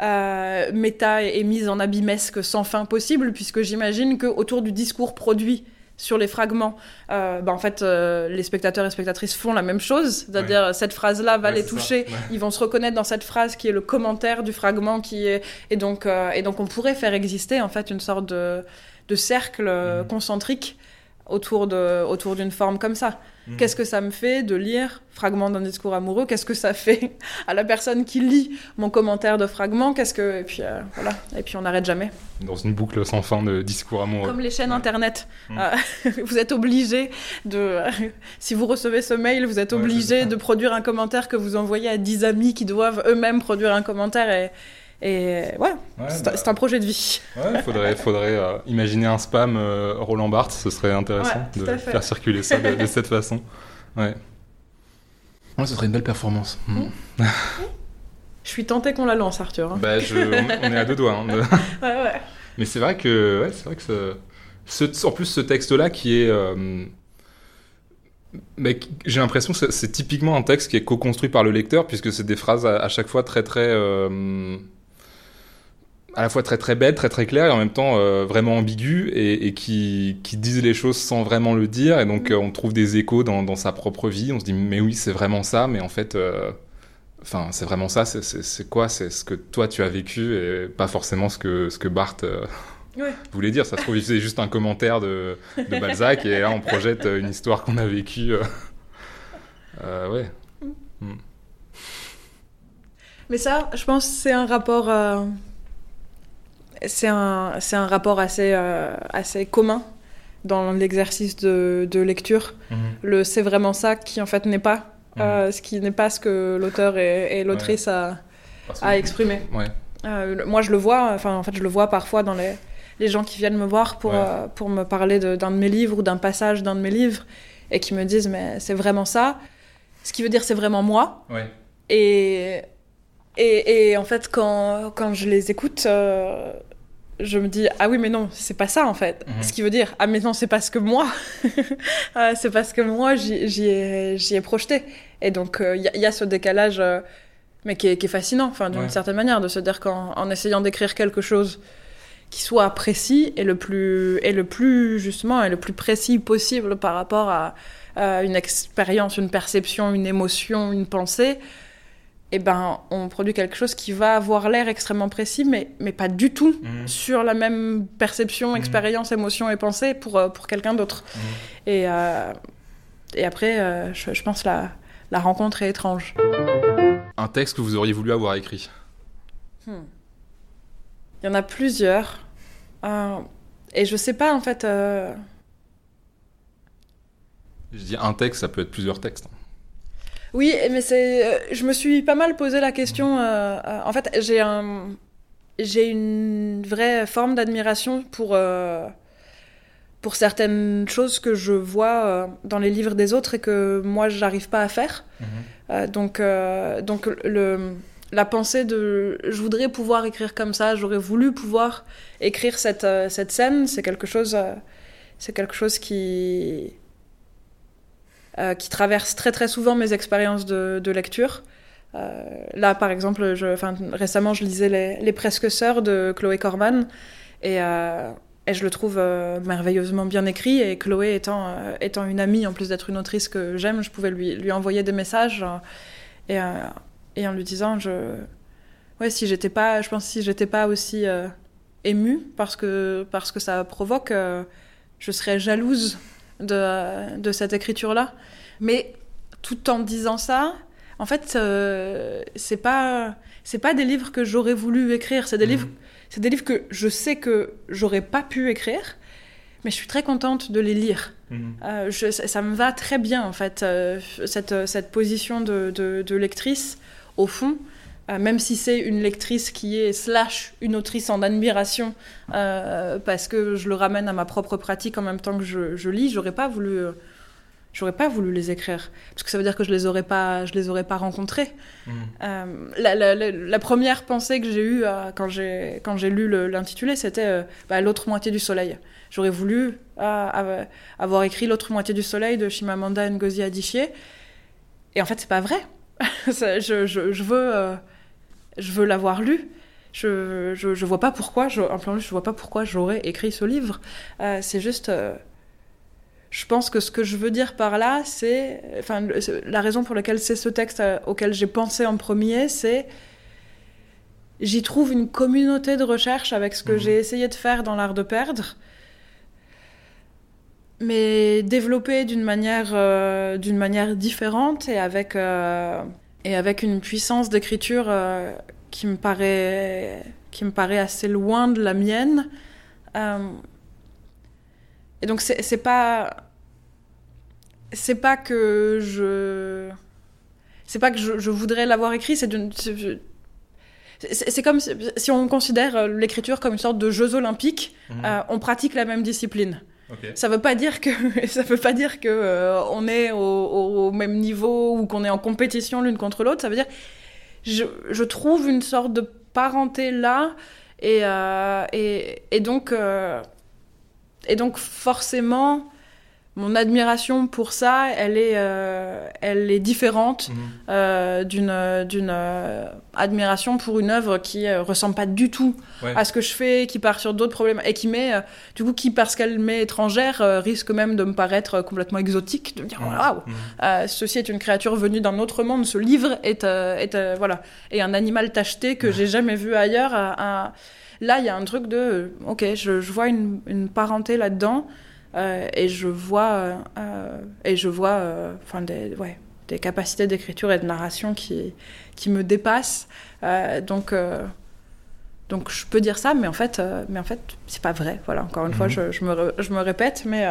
méta et, et, mise en abymesque sans fin possible, puisque j'imagine qu'autour du discours produit sur les fragments, euh, bah, en fait, euh, les spectateurs et spectatrices font la même chose. C'est-à-dire, cette phrase-là va les toucher. Ils vont se reconnaître dans cette phrase qui est le commentaire du fragment qui est. Et donc, euh, et donc on pourrait faire exister, en fait, une sorte de, de cercle mhm. concentrique autour d'une autour forme comme ça. Mhm. Qu'est-ce que ça me fait de lire fragment d'un discours amoureux Qu'est-ce que ça fait à la personne qui lit mon commentaire de fragment Qu'est-ce que et puis euh, voilà et puis on n'arrête jamais. Dans une boucle sans fin de discours amoureux. Comme les chaînes internet, mhm. euh, vous êtes obligé de si vous recevez ce mail, vous êtes obligé de produire un commentaire que vous envoyez à 10 amis qui doivent eux-mêmes produire un commentaire et et ouais, bah c'est un projet de vie. Ouais, faudrait, faudrait euh, imaginer un spam euh, Roland Barthes, ce serait intéressant de faire circuler ça de, cette façon. Ouais. Ouais, ce serait une belle performance. Hmm. je suis tenté qu'on la lance, Arthur. Hein. Bah, on, est à deux doigts. Hein, ouais, ouais. Mais c'est vrai que, ouais, c'est vrai que ce, en plus, ce texte-là qui est. Euh, j'ai l'impression que c'est typiquement un texte qui est co-construit par le lecteur, puisque c'est des phrases à, chaque fois très très à la fois très très bête, très très clair et en même temps euh, vraiment ambigu et, qui, qui, disent les choses sans vraiment le dire et donc euh, on trouve des échos dans, dans, sa propre vie. On se dit mais oui c'est vraiment ça, mais en fait, euh, enfin c'est vraiment ça. C'est quoi? C'est ce que toi tu as vécu et pas forcément ce que ce que Barthes voulait dire. Ça se trouve c'est juste un commentaire de, de, Balzac et là on projette une histoire qu'on a vécue. ouais. Mm. Mm. Mais ça, je pense, c'est un rapport c'est un, un rapport assez, euh, assez commun dans l'exercice de, de, lecture. Mhm. Le c'est vraiment ça qui en fait n'est pas, mhm. euh, ce qui n'est pas ce que l'auteur et, l'autrice a, a, exprimé. Euh, moi je le vois, enfin en fait je le vois parfois dans les, les gens qui viennent me voir pour, pour me parler d'un de, mes livres ou d'un passage d'un de mes livres et qui me disent mais c'est vraiment ça. Ce qui veut dire c'est vraiment moi. Et, et, et, en fait quand, quand je les écoute je me dis ah oui mais non c'est pas ça en fait. Mhm. ce qui veut dire ah mais non c'est parce que moi ah, c'est parce que moi j'y ai, ai, projeté. Et donc il euh, y, a ce décalage euh, mais qui est, qui est, fascinant enfin d'une certaine manière de se dire qu'en en essayant d'écrire quelque chose qui soit précis et le plus et le plus justement et le plus précis possible par rapport à, à une expérience une perception une émotion une pensée eh ben, on produit quelque chose qui va avoir l'air extrêmement précis, mais, mais pas du tout mhm. sur la même perception, mhm. expérience, émotion et pensée pour, euh, pour quelqu'un d'autre. Et, euh, et après, euh, je, pense la, la rencontre est étrange. Un texte que vous auriez voulu avoir écrit? Hmm. Il y en a plusieurs. et je sais pas, en fait... Je dis un texte, ça peut être plusieurs textes. Oui, mais c'est. Euh, je me suis pas mal posé la question. Euh, euh, en fait, j'ai un, j'ai une vraie forme d'admiration pour pour certaines choses que je vois dans les livres des autres et que moi j'arrive pas à faire. Mhm. donc donc le la pensée de je voudrais pouvoir écrire comme ça, j'aurais voulu pouvoir écrire cette cette scène, c'est quelque chose c'est quelque chose qui euh, qui traverse très très souvent mes expériences de, lecture. Euh, là, par exemple, je, récemment, je lisais Les, les Presque Sœurs de Chloé Corman et, euh, je le trouve merveilleusement bien écrit. Et Chloé étant, étant une amie, en plus d'être une autrice que j'aime, je pouvais lui, lui envoyer des messages et, et en lui disant je... ouais, si j'étais pas, je pense si j'étais pas aussi émue parce que, parce que ça provoque, je serais jalouse de, de cette écriture-là. Mais tout en disant ça, en fait, euh, c'est pas c'est pas des livres que j'aurais voulu écrire. C'est des mhm. livres c'est des livres que je sais que j'aurais pas pu écrire, mais je suis très contente de les lire. Mhm. Euh, je, ça, me va très bien en fait euh, cette, cette position de, de, lectrice au fond, même si c'est une lectrice qui est slash une autrice en admiration, parce que je le ramène à ma propre pratique en même temps que je, je lis, j'aurais pas voulu j'aurais pas voulu les écrire. Parce que ça veut dire que je les aurais pas je les aurais pas rencontrés mmh. euh, la, première pensée que j'ai eue euh, quand j'ai quand j'ai lu l'intitulé c'était euh, bah, l'autre moitié du soleil. J'aurais voulu avoir écrit l'autre moitié du soleil de Shimamanda Ngozi Adichie. Et en fait c'est pas vrai. Je, je, je, veux je veux l'avoir lu je, je, je, vois pas pourquoi je, en plus, je vois pas pourquoi j'aurais écrit ce livre c'est juste je pense que ce que je veux dire par là, c'est, enfin, la raison pour laquelle c'est ce texte euh, auquel j'ai pensé en premier, c'est j'y trouve une communauté de recherche avec ce que mhm. j'ai essayé de faire dans l'art de perdre, mais développé d'une manière, euh, d'une manière différente et avec, euh, et avec une puissance d'écriture qui me paraît, qui me paraît assez loin de la mienne. Et donc c'est pas c'est pas que je c'est pas que je, voudrais l'avoir écrit, c'est c'est comme si, on considère l'écriture comme une sorte de Jeux olympiques, euh, on pratique la même discipline. Ça veut pas dire que ça veut pas dire que euh, on est au, même niveau ou qu'on est en compétition l'une contre l'autre. Ça veut dire je, je, trouve une sorte de parenté là et euh, et, donc et donc forcément mon admiration pour ça, elle est, euh, elle est différente mhm. euh, d'une d'une euh, admiration pour une œuvre qui ressemble pas du tout à ce que je fais, qui part sur d'autres problèmes et qui met, du coup, qui parce qu'elle m'est étrangère risque même de me paraître complètement exotique, de me dire waouh, mhm. ceci est une créature venue d'un autre monde, ce livre est, est voilà, et un animal tacheté que j'ai jamais vu ailleurs. Là, il y a un truc de, ok, je, je vois une, une parenté là-dedans. Euh, et je vois, euh, et je vois euh, enfin des, ouais, des capacités d'écriture et de narration qui, qui me dépassent. donc, donc je peux dire ça, mais en fait, mais en fait c'est pas vrai. Voilà, encore une fois, mhm. je, je, me, je, me, répète, mais,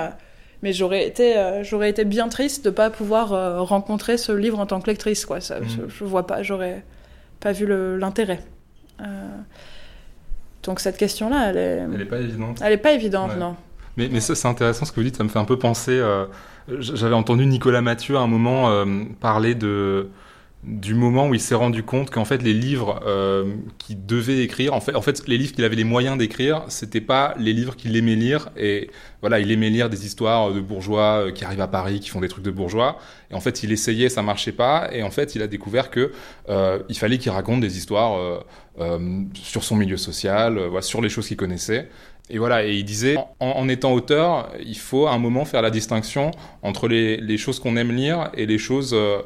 mais j'aurais été, j'aurais été bien triste de pas pouvoir rencontrer ce livre en tant que lectrice. Quoi. Ça, mhm. je, vois pas, j'aurais pas vu l'intérêt. donc cette question-là, elle est... Elle est pas évidente. Elle est pas évidente, non. Mais, ça, c'est intéressant ce que vous dites, ça me fait un peu penser. Euh, j'avais entendu Nicolas Mathieu à un moment euh, parler du moment où il s'est rendu compte qu'en fait les livres euh, qu'il devait écrire, en fait, les livres qu'il avait les moyens d'écrire, c'était pas les livres qu'il aimait lire. Et voilà, il aimait lire des histoires de bourgeois qui arrivent à Paris, qui font des trucs de bourgeois. Et en fait il essayait, ça marchait pas. Et en fait il a découvert que il fallait qu'il raconte des histoires sur son milieu social, sur les choses qu'il connaissait et voilà, et il disait, en, en, étant auteur, il faut à un moment faire la distinction entre les, les choses qu'on aime lire et les choses euh,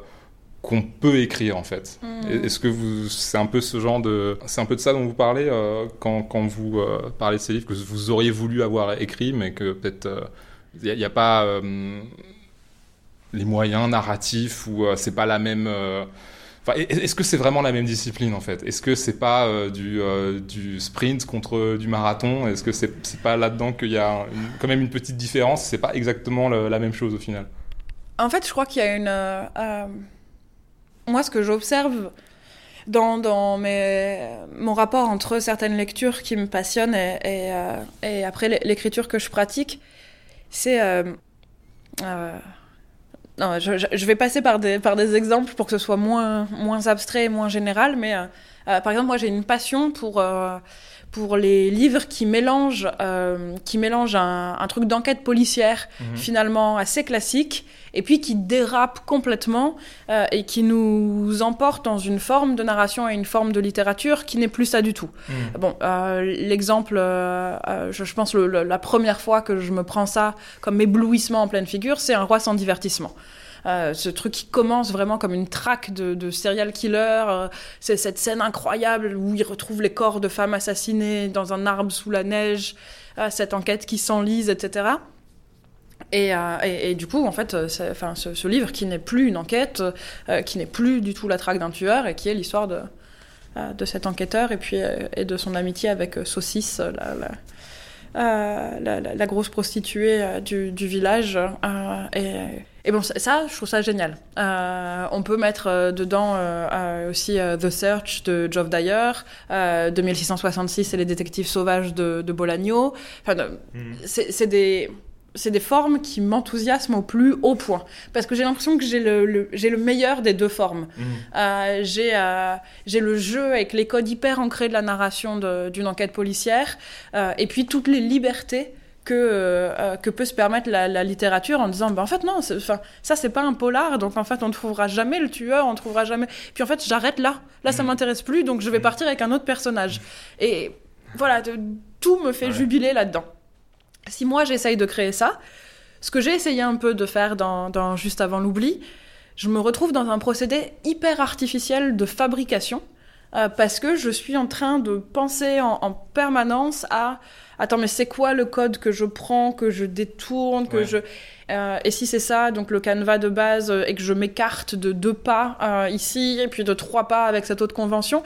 qu'on peut écrire en fait. Mm. Est-ce que vous, c'est un peu ce genre de, c'est un peu de ça dont vous parlez euh, quand, quand, vous euh, parlez de ces livres que vous auriez voulu avoir écrit, mais que peut-être il n'y a, a, pas les moyens narratifs ou c'est pas la même. Est-ce que c'est vraiment la même discipline en fait? Est-ce que c'est pas du, du, sprint contre du marathon? Est-ce que c'est pas là-dedans qu'il y a quand même une petite différence? C'est pas exactement la même chose au final? En fait, je crois qu'il y a une moi, ce que j'observe dans, dans mes, mon rapport entre certaines lectures qui me passionnent et, euh, et après l'écriture que je pratique, c'est... Euh, euh, non, je, je, vais passer par des, par des exemples pour que ce soit moins, moins abstrait et moins général, mais euh, euh, par exemple, moi j'ai une passion pour pour les livres qui mélangent, euh, qui mélangent un, un truc d'enquête policière mhm. finalement assez classique et puis qui dérape complètement euh, et qui nous emporte dans une forme de narration et une forme de littérature qui n'est plus ça du tout. Mhm. Bon, euh, l'exemple, je, je, pense le, le, la première fois que je me prends ça comme éblouissement en pleine figure, c'est Un roi sans divertissement. Euh, ce truc qui commence vraiment comme une traque de, serial killer. Euh, c'est cette scène incroyable où il retrouve les corps de femmes assassinées dans un arbre sous la neige, euh, cette enquête qui s'enlise, etc. Et, du coup, en fait, enfin, ce, livre qui n'est plus une enquête, qui n'est plus du tout la traque d'un tueur, et qui est l'histoire de, de cet enquêteur et puis et de son amitié avec Saucisse, la, la grosse prostituée du, du village. et, Et bon, ça, je trouve ça génial. Euh, on peut mettre euh, dedans euh, aussi The Search de Geoff Dyer, 2666 et les détectives sauvages de, de Bolagno. Enfin, mm. c'est des c'est des formes qui m'enthousiasment au plus haut point. Parce que j'ai l'impression que j'ai le, j'ai le meilleur des deux formes. Mm. j'ai, j'ai le jeu avec les codes hyper ancrés de la narration d'une enquête policière, et puis toutes les libertés que, euh, que peut se permettre la, littérature en disant ben en fait non enfin ça c'est pas un polar donc en fait on ne trouvera jamais le tueur on ne trouvera jamais puis en fait j'arrête là là ça mm. m'intéresse plus donc je vais mm. partir avec un autre personnage et voilà tout me fait jubiler là-dedans si moi j'essaye de créer ça ce que j'ai essayé un peu de faire dans, dans juste avant l'oubli je me retrouve dans un procédé hyper artificiel de fabrication euh, parce que je suis en train de penser en permanence à attends, mais c'est quoi le code que je prends, que je détourne, que je... Euh, et si c'est ça, donc le canevas de base, euh, et que je m'écarte de deux pas euh, ici, et puis de trois pas avec cette autre convention,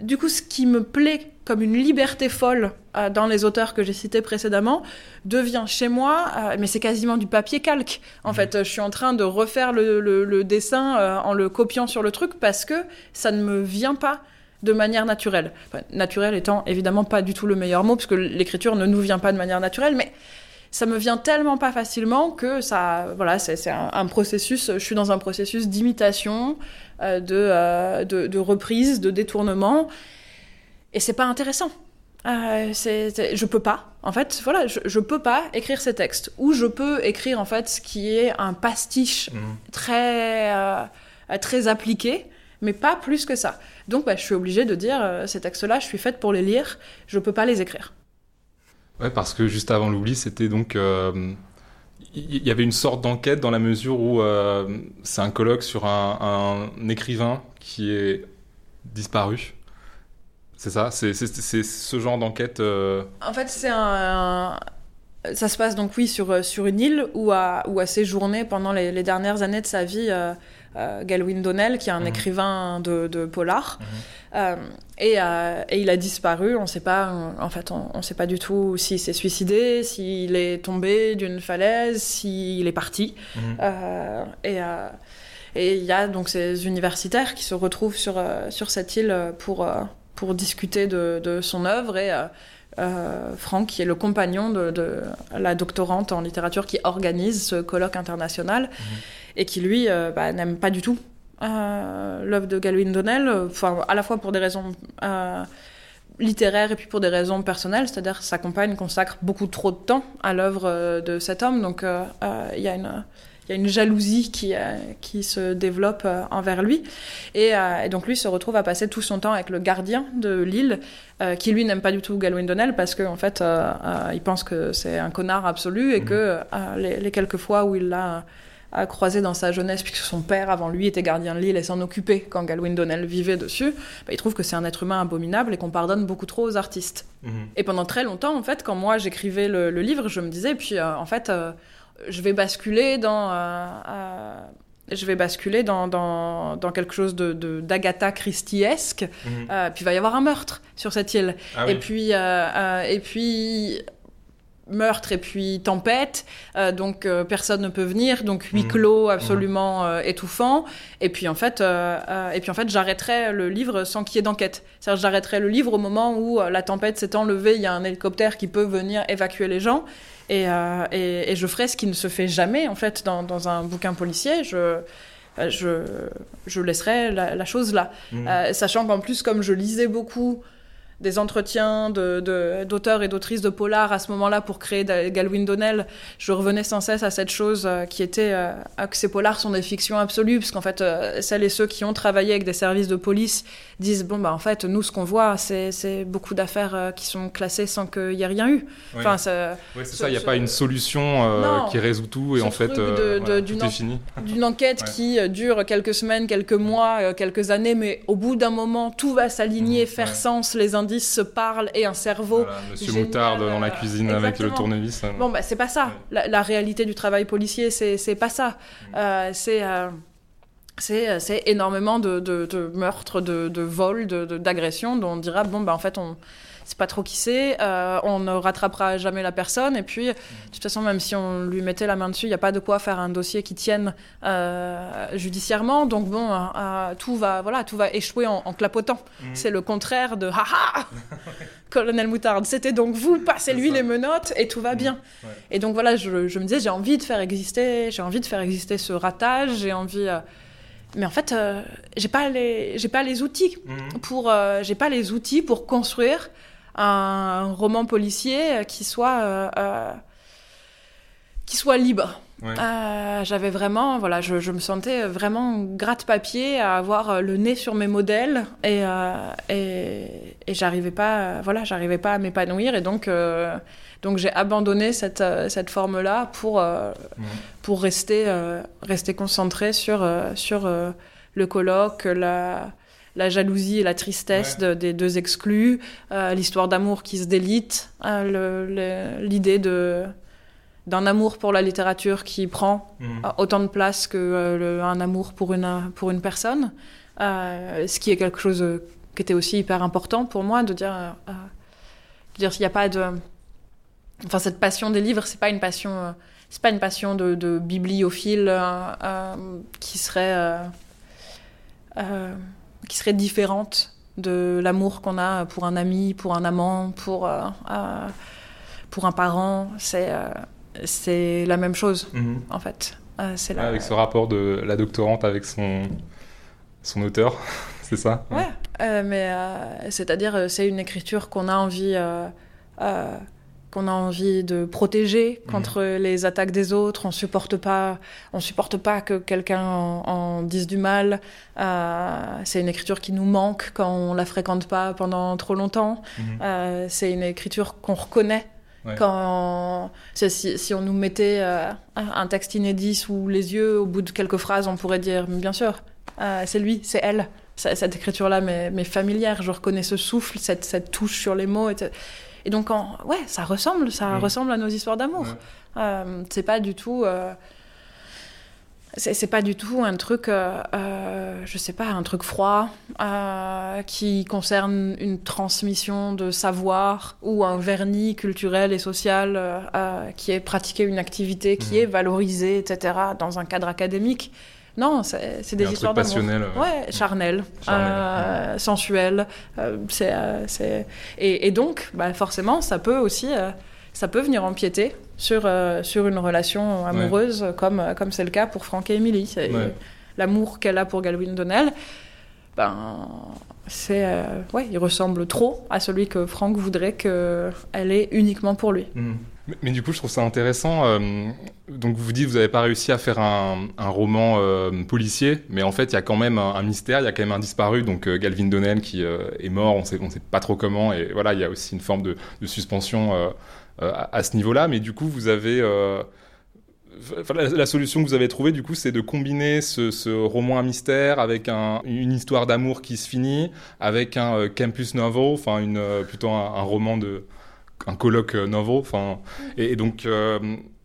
du coup, ce qui me plaît comme une liberté folle dans les auteurs que j'ai cités précédemment devient chez moi, mais c'est quasiment du papier calque. En mhm. fait, je suis en train de refaire le, le dessin en le copiant sur le truc parce que ça ne me vient pas de manière naturelle. naturelle étant évidemment pas du tout le meilleur mot, puisque l'écriture ne nous vient pas de manière naturelle, mais ça me vient tellement pas facilement que ça, voilà, c'est un, processus. Je suis dans un processus d'imitation, euh, euh, de, de, reprise, de détournement, et c'est pas intéressant. Euh, je peux pas, en fait, voilà, je, je, peux pas écrire ces textes. Ou je peux écrire en fait ce qui est un pastiche mmh. très très appliqué, mais pas plus que ça. Donc bah, je suis obligée de dire, euh, ces textes-là, je suis faite pour les lire, je ne peux pas les écrire. Ouais, parce que juste avant l'oubli, c'était donc... il euh, y avait une sorte d'enquête dans la mesure où euh, c'est un colloque sur un, écrivain qui est disparu. C'est ça? C'est ce genre d'enquête En fait, c'est un, Ça se passe donc, oui, sur, sur une île où a, où a séjourné pendant les, les dernières années de sa vie euh, Galwin Donnell, qui est un mhm. écrivain de, polar. Mhm. Euh, euh, et, il a disparu. On ne sait pas, en fait, on ne sait pas du tout s'il s'est suicidé, s'il est tombé d'une falaise, s'il est parti. Mhm. et et il y a donc ces universitaires qui se retrouvent sur, sur cette île pour, pour discuter de, son œuvre et Franck, qui est le compagnon de, la doctorante en littérature qui organise ce colloque international et qui lui euh, bah, n'aime pas du tout euh, l'œuvre de Galwin Donnell, enfin, à la fois pour des raisons euh, littéraires et puis pour des raisons personnelles, c'est-à-dire sa compagne consacre beaucoup trop de temps à l'œuvre de cet homme, donc il y a une il y a une jalousie qui, qui se développe envers lui. Et, donc lui se retrouve à passer tout son temps avec le gardien de l'île, qui lui n'aime pas du tout Galwin Donnell parce qu'en en fait il pense que c'est un connard absolu et mmh. que les, les, quelques fois où il l'a a croisé dans sa jeunesse, puisque son père avant lui était gardien de l'île et s'en occupait quand Galwin Donnell vivait dessus, bah, il trouve que c'est un être humain abominable et qu'on pardonne beaucoup trop aux artistes. Mhm. Et pendant très longtemps, en fait, quand moi j'écrivais le, livre, je me disais, puis euh, en fait, euh, je vais basculer dans. Euh, je vais basculer dans, dans, dans quelque chose de, d'Agatha Christie-esque, mhm. puis il va y avoir un meurtre sur cette île. Ah et, puis, et puis, meurtre et puis tempête, euh, donc euh, personne ne peut venir, donc huis mmh. clos absolument euh, étouffant. Et puis en fait, et puis en fait, j'arrêterai le livre sans qu'il y ait d'enquête. C'est-à-dire, j'arrêterai le livre au moment où la tempête s'est enlevée, il y a un hélicoptère qui peut venir évacuer les gens, et, et, je ferai ce qui ne se fait jamais en fait dans, dans un bouquin policier. Je je, je laisserai la, chose là. Mmh. sachant qu'en plus, comme je lisais beaucoup des entretiens d'auteurs de, et d'autrices de polar à ce moment-là pour créer Galwin Donnell, je revenais sans cesse à cette chose euh, qui était euh, que ces polars sont des fictions absolues, puisqu'en fait, euh, celles et ceux qui ont travaillé avec des services de police disent bon, bah en fait, nous, ce qu'on voit, c'est beaucoup d'affaires qui sont classées sans qu'il n'y ait rien eu. Enfin, c'est ça, il n'y a pas une solution qui résout tout et en fait, d'une fini. D'une enquête qui dure quelques semaines, quelques mois, quelques années, mais au bout d'un moment, tout va s'aligner, mmh, faire sens, les indices se parlent et un cerveau. Monsieur Moutarde dans la cuisine avec le tournevis. Bon, bah, c'est pas ça. La, réalité du travail policier, c'est pas ça. Euh, c'est. Euh, c'est énormément de, de, de meurtres, de, de vols, d'agressions, dont on dira, bon, bah, en fait, on, c'est pas trop qui c'est, euh, on ne rattrapera jamais la personne, et puis, de toute façon, même si on lui mettait la main dessus, il n'y a pas de quoi faire un dossier qui tienne euh, judiciairement, donc bon, euh, tout, va, voilà, tout va échouer en, clapotant. Mhm. C'est le contraire de « haha Colonel Moutarde, c'était donc vous, passez-lui les menottes, et tout va mhm. bien. Et donc voilà, je, je me disais, j'ai envie de faire exister, j'ai envie de faire exister ce ratage, j'ai envie mais en fait, euh, j'ai pas les, j'ai pas les outils mhm. pour, euh, j'ai pas les outils pour construire un roman policier qui soit, euh, qui soit libre. j'avais vraiment, voilà, je, je, me sentais vraiment gratte-papier à avoir le nez sur mes modèles et, et, et j'arrivais pas, voilà, j'arrivais pas à m'épanouir. Et donc donc j'ai abandonné cette, euh, cette forme-là pour, euh, pour rester, euh, rester concentré sur, sur le colloque, la, la jalousie et la tristesse des deux exclus, l'histoire d'amour qui se délite, l'idée de d'un amour pour la littérature qui prend mhm. autant de place que un amour pour une, pour une personne, ce qui est quelque chose qui était aussi hyper important pour moi, de dire, de dire s'il n'y a pas de enfin cette passion des livres, c'est pas une passion, euh, c'est pas une passion de, bibliophile euh, euh, qui serait qui serait différente de l'amour qu'on a pour un ami, pour un amant, pour pour un parent. C'est c'est la même chose mhm. en fait. c'est Avec ce rapport de la doctorante avec son son auteur, c'est ça Ouais, mais c'est-à-dire c'est une écriture qu'on a envie qu'on a envie de protéger mhm. contre les attaques des autres. On supporte pas, on supporte pas que quelqu'un en, dise du mal. Euh, c'est une écriture qui nous manque quand on la fréquente pas pendant trop longtemps. Mhm. Euh, c'est une écriture qu'on reconnaît. Quand si, si, on nous mettait euh, un texte inédit sous les yeux, au bout de quelques phrases, on pourrait dire bien sûr, c'est lui, c'est elle. Cette écriture-là m'est familière. Je reconnais ce souffle, cette, cette touche sur les mots. Et donc, ouais, ça ressemble, ça mm. ressemble à nos histoires d'amour. Euh, c'est pas du tout. Euh, c'est pas du tout un truc, euh, je sais pas, un truc froid qui concerne une transmission de savoir ou un vernis culturel et social qui est pratiqué une activité qui mm. est valorisée, etc., dans un cadre académique. Non, c'est des histoires passionnelles. Ouais, charnelles, euh, sensuelles. Euh, c'est, et, et, donc, bah, forcément, ça peut aussi, euh, ça peut venir empiéter sur, sur une relation amoureuse, comme comme c'est le cas pour Franck et Emily. L'amour qu'elle a pour Galwin Donnell, ben, c'est, ouais, il ressemble trop à celui que Franck voudrait qu'elle ait uniquement pour lui. Hmm. Mais, du coup, je trouve ça intéressant. Euh, donc, vous dites, vous n'avez pas réussi à faire un, roman euh, policier, mais en fait, il y a quand même un, mystère, il y a quand même un disparu, donc euh, Galvin Donnell qui est mort, on ne sait pas trop comment, et voilà, il y a aussi une forme de, suspension à, ce niveau-là. Mais du coup, vous avez la, solution que vous avez trouvée, du coup, c'est de combiner ce, roman à mystère avec une histoire d'amour qui se finit, avec un campus novel, enfin, plutôt un roman de un colloque euh, novel. Enfin, et, donc euh,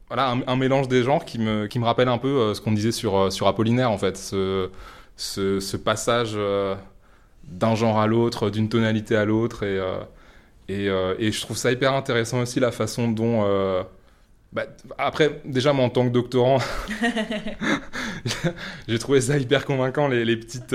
voilà, un, mélange des genres qui me, qui me rappelle un peu euh, ce qu'on disait sur, sur Apollinaire, en fait. Ce, ce, passage d'un genre à l'autre, d'une tonalité à l'autre. Et, et, et, je trouve ça hyper intéressant aussi la façon dont. Bah, après, déjà, moi, en tant que doctorant, j'ai trouvé ça hyper convaincant, les, les petites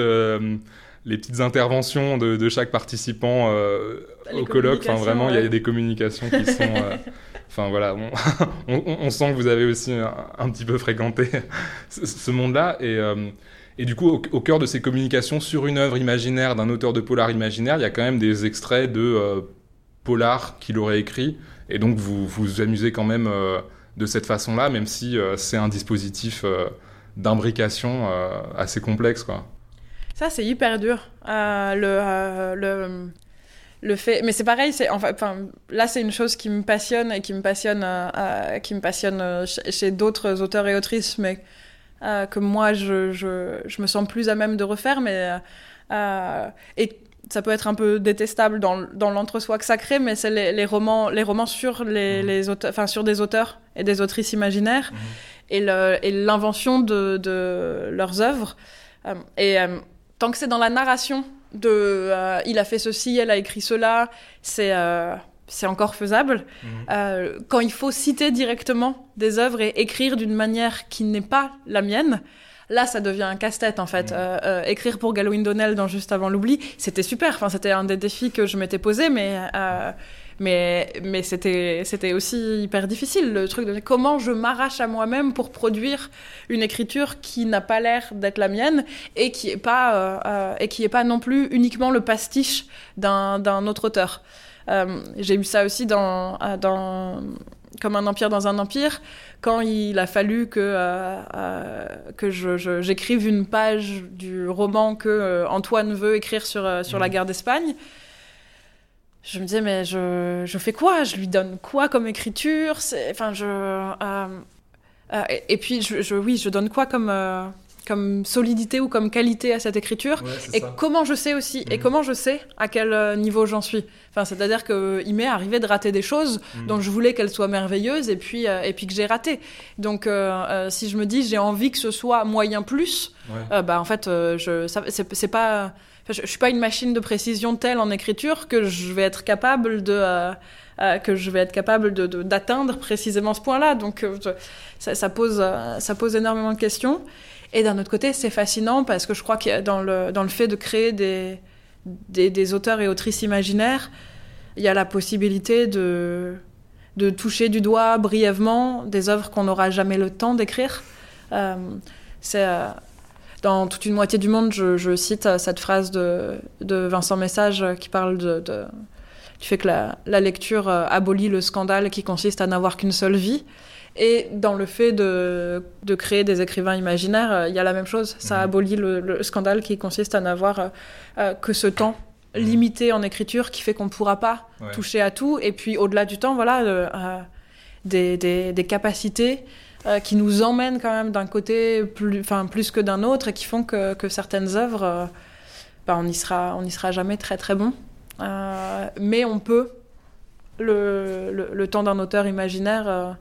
les petites interventions de, chaque participant euh, au colloque. Enfin, vraiment, il y a des communications qui sont. Euh, enfin, voilà, on, sent que vous avez aussi un, petit peu fréquenté ce, monde-là. Et, euh, et, du coup, au, cœur de ces communications sur une œuvre imaginaire d'un auteur de polar imaginaire, il y a quand même des extraits de polar qu'il aurait écrit. Et donc, vous vous amusez quand même de cette façon-là, même si c'est un dispositif d'imbrication assez complexe, quoi. Ça, c'est hyper dur. Euh, le, euh, le, le fait. Mais c'est pareil, c'est enfin, là, c'est une chose qui me passionne et qui me passionne, euh, qui me passionne chez, d'autres auteurs et autrices, mais que moi, je, je, je, me sens plus à même de refaire. Mais, et ça peut être un peu détestable dans, dans l'entre-soi que ça crée, mais c'est les, les, romans, les romans sur, les, mmh. les auteurs, enfin, sur des auteurs et des autrices imaginaires mmh. et l'invention de, de leurs œuvres. et tant que c'est dans la narration de il a fait ceci, elle a écrit cela, c'est c'est encore faisable. Mhm. quand il faut citer directement des œuvres et écrire d'une manière qui n'est pas la mienne, Là, ça devient un casse-tête en fait. Euh, euh, écrire pour Galwin Donnell dans Juste avant l'oubli, c'était super. Enfin, c'était un des défis que je m'étais posé, mais euh, mais mais c'était c'était aussi hyper difficile le truc de comment je m'arrache à moi-même pour produire une écriture qui n'a pas l'air d'être la mienne et qui est pas et qui est pas non plus uniquement le pastiche d'un d'un autre auteur. J'ai eu ça aussi dans dans comme un empire dans un empire, quand il a fallu que, euh, euh, que j'écrive une page du roman que euh, Antoine veut écrire sur, sur la mmh. guerre d'Espagne, je me disais, mais je, je, fais quoi? Je lui donne quoi comme écriture? Enfin, je. Et, et, puis, je, oui, je donne quoi comme comme solidité ou comme qualité à cette écriture? Et comment je sais aussi? Et mhm. comment je sais à quel euh, niveau j'en suis? Enfin c'est à dire que il m'est arrivé de rater des choses mhm. dont je voulais qu'elles soient merveilleuses et puis euh, et puis que j'ai raté donc euh, si je me dis j'ai envie que ce soit moyen plus bah en fait je c'est pas je, je, suis pas une machine de précision telle en écriture que je vais être capable de que je vais être capable d'atteindre précisément ce point-là. Donc ça, ça, pose, ça pose énormément de questions. Et d'un autre côté, c'est fascinant parce que je crois que dans le, dans le fait de créer des, des, auteurs et autrices imaginaires, il y a la possibilité de, de toucher du doigt brièvement des œuvres qu'on n'aura jamais le temps d'écrire. Euh, c'est euh, dans toute une moitié du monde, je, cite euh, cette phrase de, de, Vincent Message qui parle de, du fait que la, la lecture abolit le scandale qui consiste à n'avoir qu'une seule vie. Et dans le fait de, de créer des écrivains imaginaires, euh, il y a la même chose. Ça mhm. abolit le, scandale qui consiste à n'avoir euh, euh, que ce temps mhm. limité en écriture qui fait qu'on ne pourra pas toucher à tout. Et puis au-delà du temps, voilà, des, des, des, capacités qui nous emmènent quand même d'un côté plus, plus que d'un autre et qui font que, que certaines œuvres, bah, on n'y sera, on y sera jamais très très bon. mais on peut, le, le, le temps d'un auteur imaginaire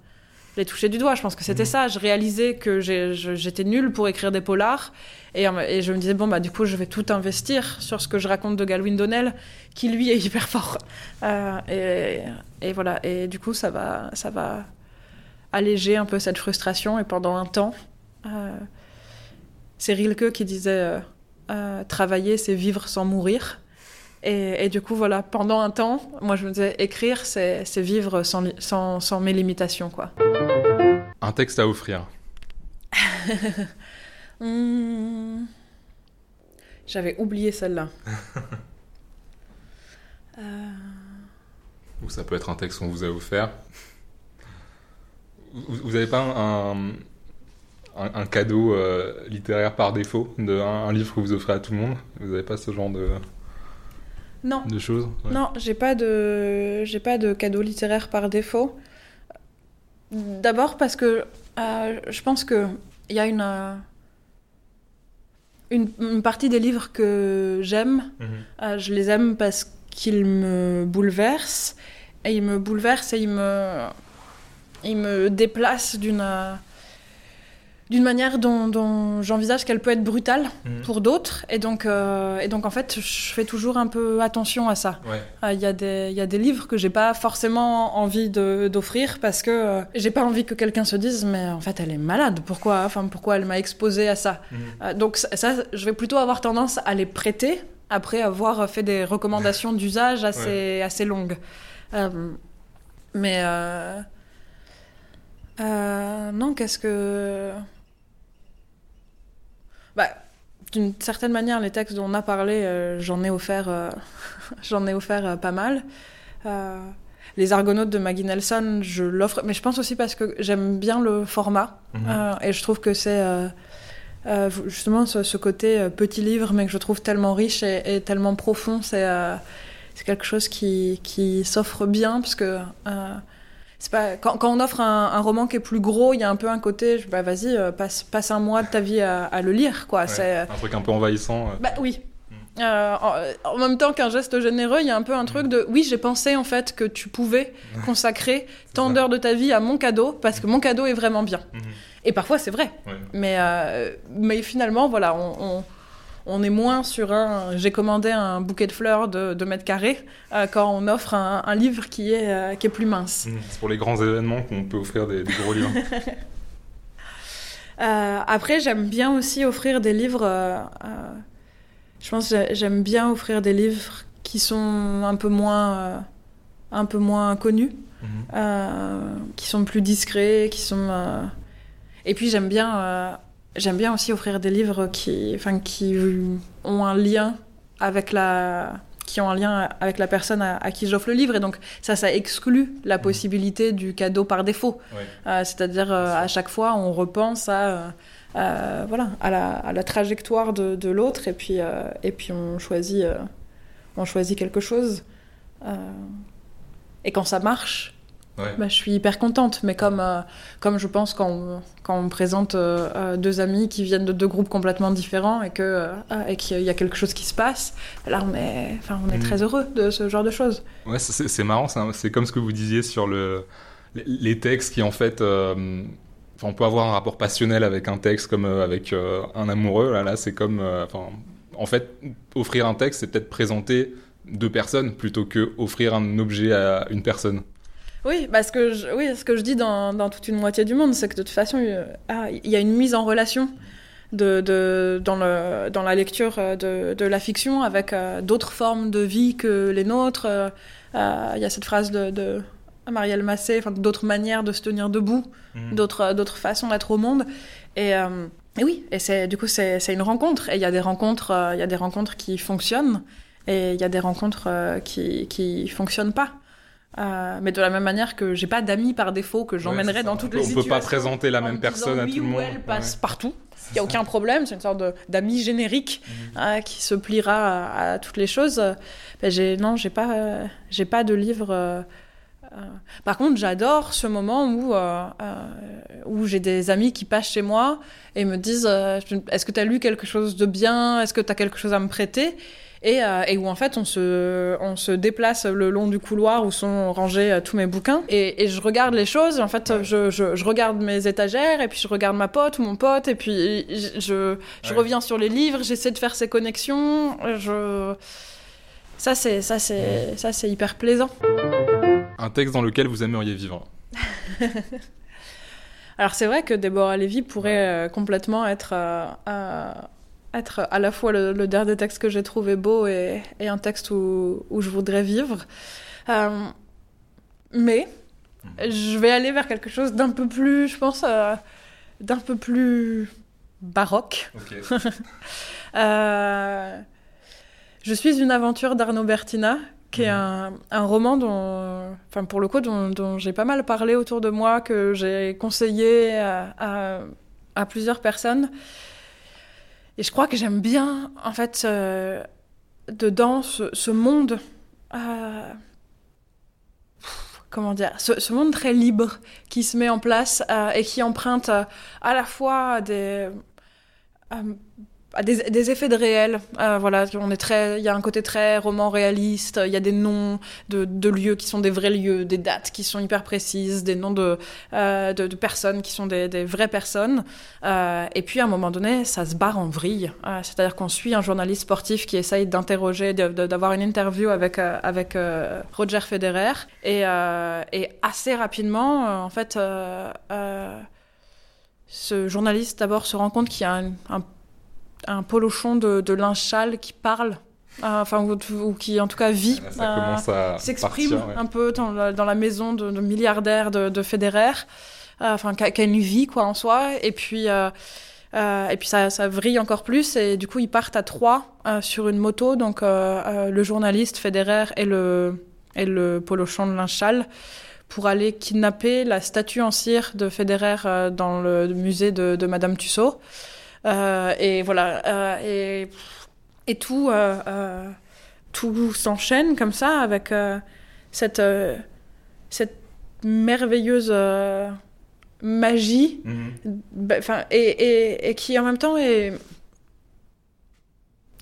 les toucher du doigt. Je pense que c'était mhm. ça. Je réalisais que j'étais nulle pour écrire des polars. Et, et, je me disais, bon, bah, du coup, je vais tout investir sur ce que je raconte de Galwin Donnell, qui lui est hyper fort. Euh, et, et, voilà. Et du coup, ça va, ça va alléger un peu cette frustration. Et pendant un temps, euh, c'est Rilke qui disait euh, travailler, c'est vivre sans mourir. Et, du coup, voilà, pendant un temps, moi je me disais, écrire, c'est vivre sans, sans, sans, mes limitations, quoi. Un texte à offrir hmm. J'avais oublié celle-là. euh... Ou ça peut être un texte qu'on vous a offert. Vous n'avez pas un, un, cadeau euh, littéraire par défaut, de, un, un livre que vous offrez à tout le monde? Vous n'avez pas ce genre de non. de choses? Non, j'ai pas de j'ai pas de cadeau littéraire par défaut. D'abord parce que euh, je pense que il y a une, euh, une, partie des livres que j'aime. Mhm. Je les aime parce qu'ils me bouleversent et ils me bouleversent et ils me ils me déplacent d'une d'une manière dont, j'envisage qu'elle peut être brutale mhm. pour d'autres. Et donc, euh, et donc, en fait, je fais toujours un peu attention à ça. Euh, il y, a des, y a des livres que j'ai pas forcément envie d'offrir parce que euh, j'ai pas envie que quelqu'un se dise, mais en fait, elle est malade. Pourquoi, enfin, pourquoi elle m'a exposé à ça? Mhm. Donc, ça, je vais plutôt avoir tendance à les prêter après avoir fait des recommandations d'usage assez, assez longues. mais. Non, qu'est-ce que. Bah, d'une certaine manière, les textes dont on a parlé, euh, j'en ai offert, euh, j'en ai offert euh, pas mal. les Argonautes de Maggie Nelson, je l'offre, mais je pense aussi parce que j'aime bien le format mhm. et je trouve que c'est justement ce, côté petit livre, mais que je trouve tellement riche et, tellement profond. C'est c'est quelque chose qui, qui s'offre bien parce que pas quand, quand, on offre un, roman qui est plus gros, il y a un peu un côté, bah vas-y, euh, passe, passe un mois de ta vie à, le lire, quoi. c'est un truc un peu envahissant. Euh. Bah oui. Mm. Euh, en, même temps qu'un geste généreux, il y a un peu un truc de oui, j'ai pensé en fait que tu pouvais consacrer tant d'heures de ta vie à mon cadeau parce que mon cadeau est vraiment bien. Mm-hmm. Et parfois c'est vrai. Mais, mais finalement, voilà, on, on est moins sur un j'ai commandé un bouquet de fleurs de 2 mètres carrés euh, quand on offre un, livre qui est, euh, qui est plus mince. Mmh, c'est pour les grands événements qu'on peut offrir des, gros livres. Euh, après, j'aime bien aussi offrir des livres. je pense que j'aime bien offrir des livres qui sont un peu moins, un peu moins connus, mmh. qui sont plus discrets, qui sont. Et puis j'aime bien J'aime bien aussi offrir des livres qui, enfin, qui ont un lien avec la, qui ont un lien avec la personne à, qui j'offre le livre. Et donc, ça, ça exclut la mmh. possibilité du cadeau par défaut. Euh, c'est-à-dire, euh, à chaque fois, on repense à, euh, voilà, à la, à, la, trajectoire de, de l'autre et puis, et puis on, choisit, on choisit quelque chose. et quand ça marche, bah, je suis hyper contente, mais comme, euh, comme je pense quand on, quand on présente euh, euh, deux amis qui viennent de deux groupes complètement différents et que et qu'il y a quelque chose qui se passe, là on est, enfin, on est mm. très heureux de ce genre de choses. Ouais, c'est marrant, c'est comme ce que vous disiez sur le, les, textes qui en fait, on peut avoir un rapport passionnel avec un texte comme avec un amoureux. Là, là c'est comme, enfin, en fait, offrir un texte, c'est peut-être présenter deux personnes plutôt que offrir un objet à une personne. Oui, parce que je, oui, ce que je dis dans, dans toute une moitié du monde, c'est que de toute façon, ah, il y a une mise en relation de, de, dans, le, dans la lecture euh, de, de la fiction avec euh, d'autres formes de vie que les nôtres. Euh, il y a cette phrase de, de Marielle Massé, enfin, d'autres manières de se tenir debout, mmh. d'autres, d'autres façons d'être au monde. Et, et oui, et c'est, du coup, c'est, c'est une rencontre. Et il y a des rencontres, il y a des rencontres qui fonctionnent et il y a des rencontres qui, qui fonctionnent pas. Euh, mais de la même manière que j'ai pas d'amis par défaut que j'emmènerai dans toutes les situations. On peut pas présenter la même personne à tout le monde. elle passe partout. Il y a aucun problème. C'est une sorte d'ami générique mhm. hein, qui se pliera à, toutes les choses. Ben, j'ai non, j'ai pas, j'ai pas de livre. Euh, euh. par contre, j'adore ce moment où où j'ai des amis qui passent chez moi et me disent Est-ce que tu as lu quelque chose de bien? Est-ce que tu as quelque chose à me prêter? Euh, et, où en fait on se, on se déplace le long du couloir où sont rangés euh, tous mes bouquins et, je regarde les choses. En fait, je, je, regarde mes étagères et puis je regarde ma pote ou mon pote et puis je, je reviens sur les livres, j'essaie de faire ces connexions. Je... Ça, c'est, ça, c'est, ça, c'est hyper plaisant. Un texte dans lequel vous aimeriez vivre Alors c'est vrai que Déborah Lévy pourrait euh, complètement être être à la fois le, dernier texte que j'ai trouvé beau et, un texte où, où, je voudrais vivre. Euh, mais je vais aller vers quelque chose d'un peu plus, je pense, euh, d'un peu plus baroque. euh, je suis une aventure d'Arnaud Bertina, qui est mhm. un, un, roman dont, enfin pour le coup, dont, dont j'ai pas mal parlé autour de moi, que j'ai conseillé à, à, à, plusieurs personnes. Et je crois que j'aime bien, en fait, euh, dedans, ce, monde. Euh, comment dire ce, monde très libre qui se met en place euh, et qui emprunte à la fois des des, des, effets de réel. Euh, voilà, on est très, il y a un côté très roman réaliste. Il y a des noms de, lieux qui sont des vrais lieux, des dates qui sont hyper précises, des noms de, euh, de, personnes qui sont des, vraies personnes. Euh, et puis à un moment donné, ça se barre en vrille. C'est-à-dire qu'on suit un journaliste sportif qui essaye d'interroger, d'avoir une interview avec Roger Federer, et, assez rapidement, en fait. ce journaliste d'abord se rend compte qu'il y a un un polochon de, de linge sale qui parle. Euh, enfin, ou, qui en tout cas vit, euh, s'exprime un peu dans la, maison de, milliardaires de, de Federer, euh, enfin, qui a une vie quoi en soi, et puis, et puis ça, ça vrille encore plus, et du coup ils partent à trois sur une moto, donc le journaliste Federer et le, et le polochon de linge sale, pour aller kidnapper la statue en cire de Federer dans le musée de, de Madame Tussaud. Euh, et voilà. Euh, et, et tout, euh, tout s'enchaîne comme ça avec cette, cette merveilleuse magie, bah, enfin et, et, et, qui en même temps est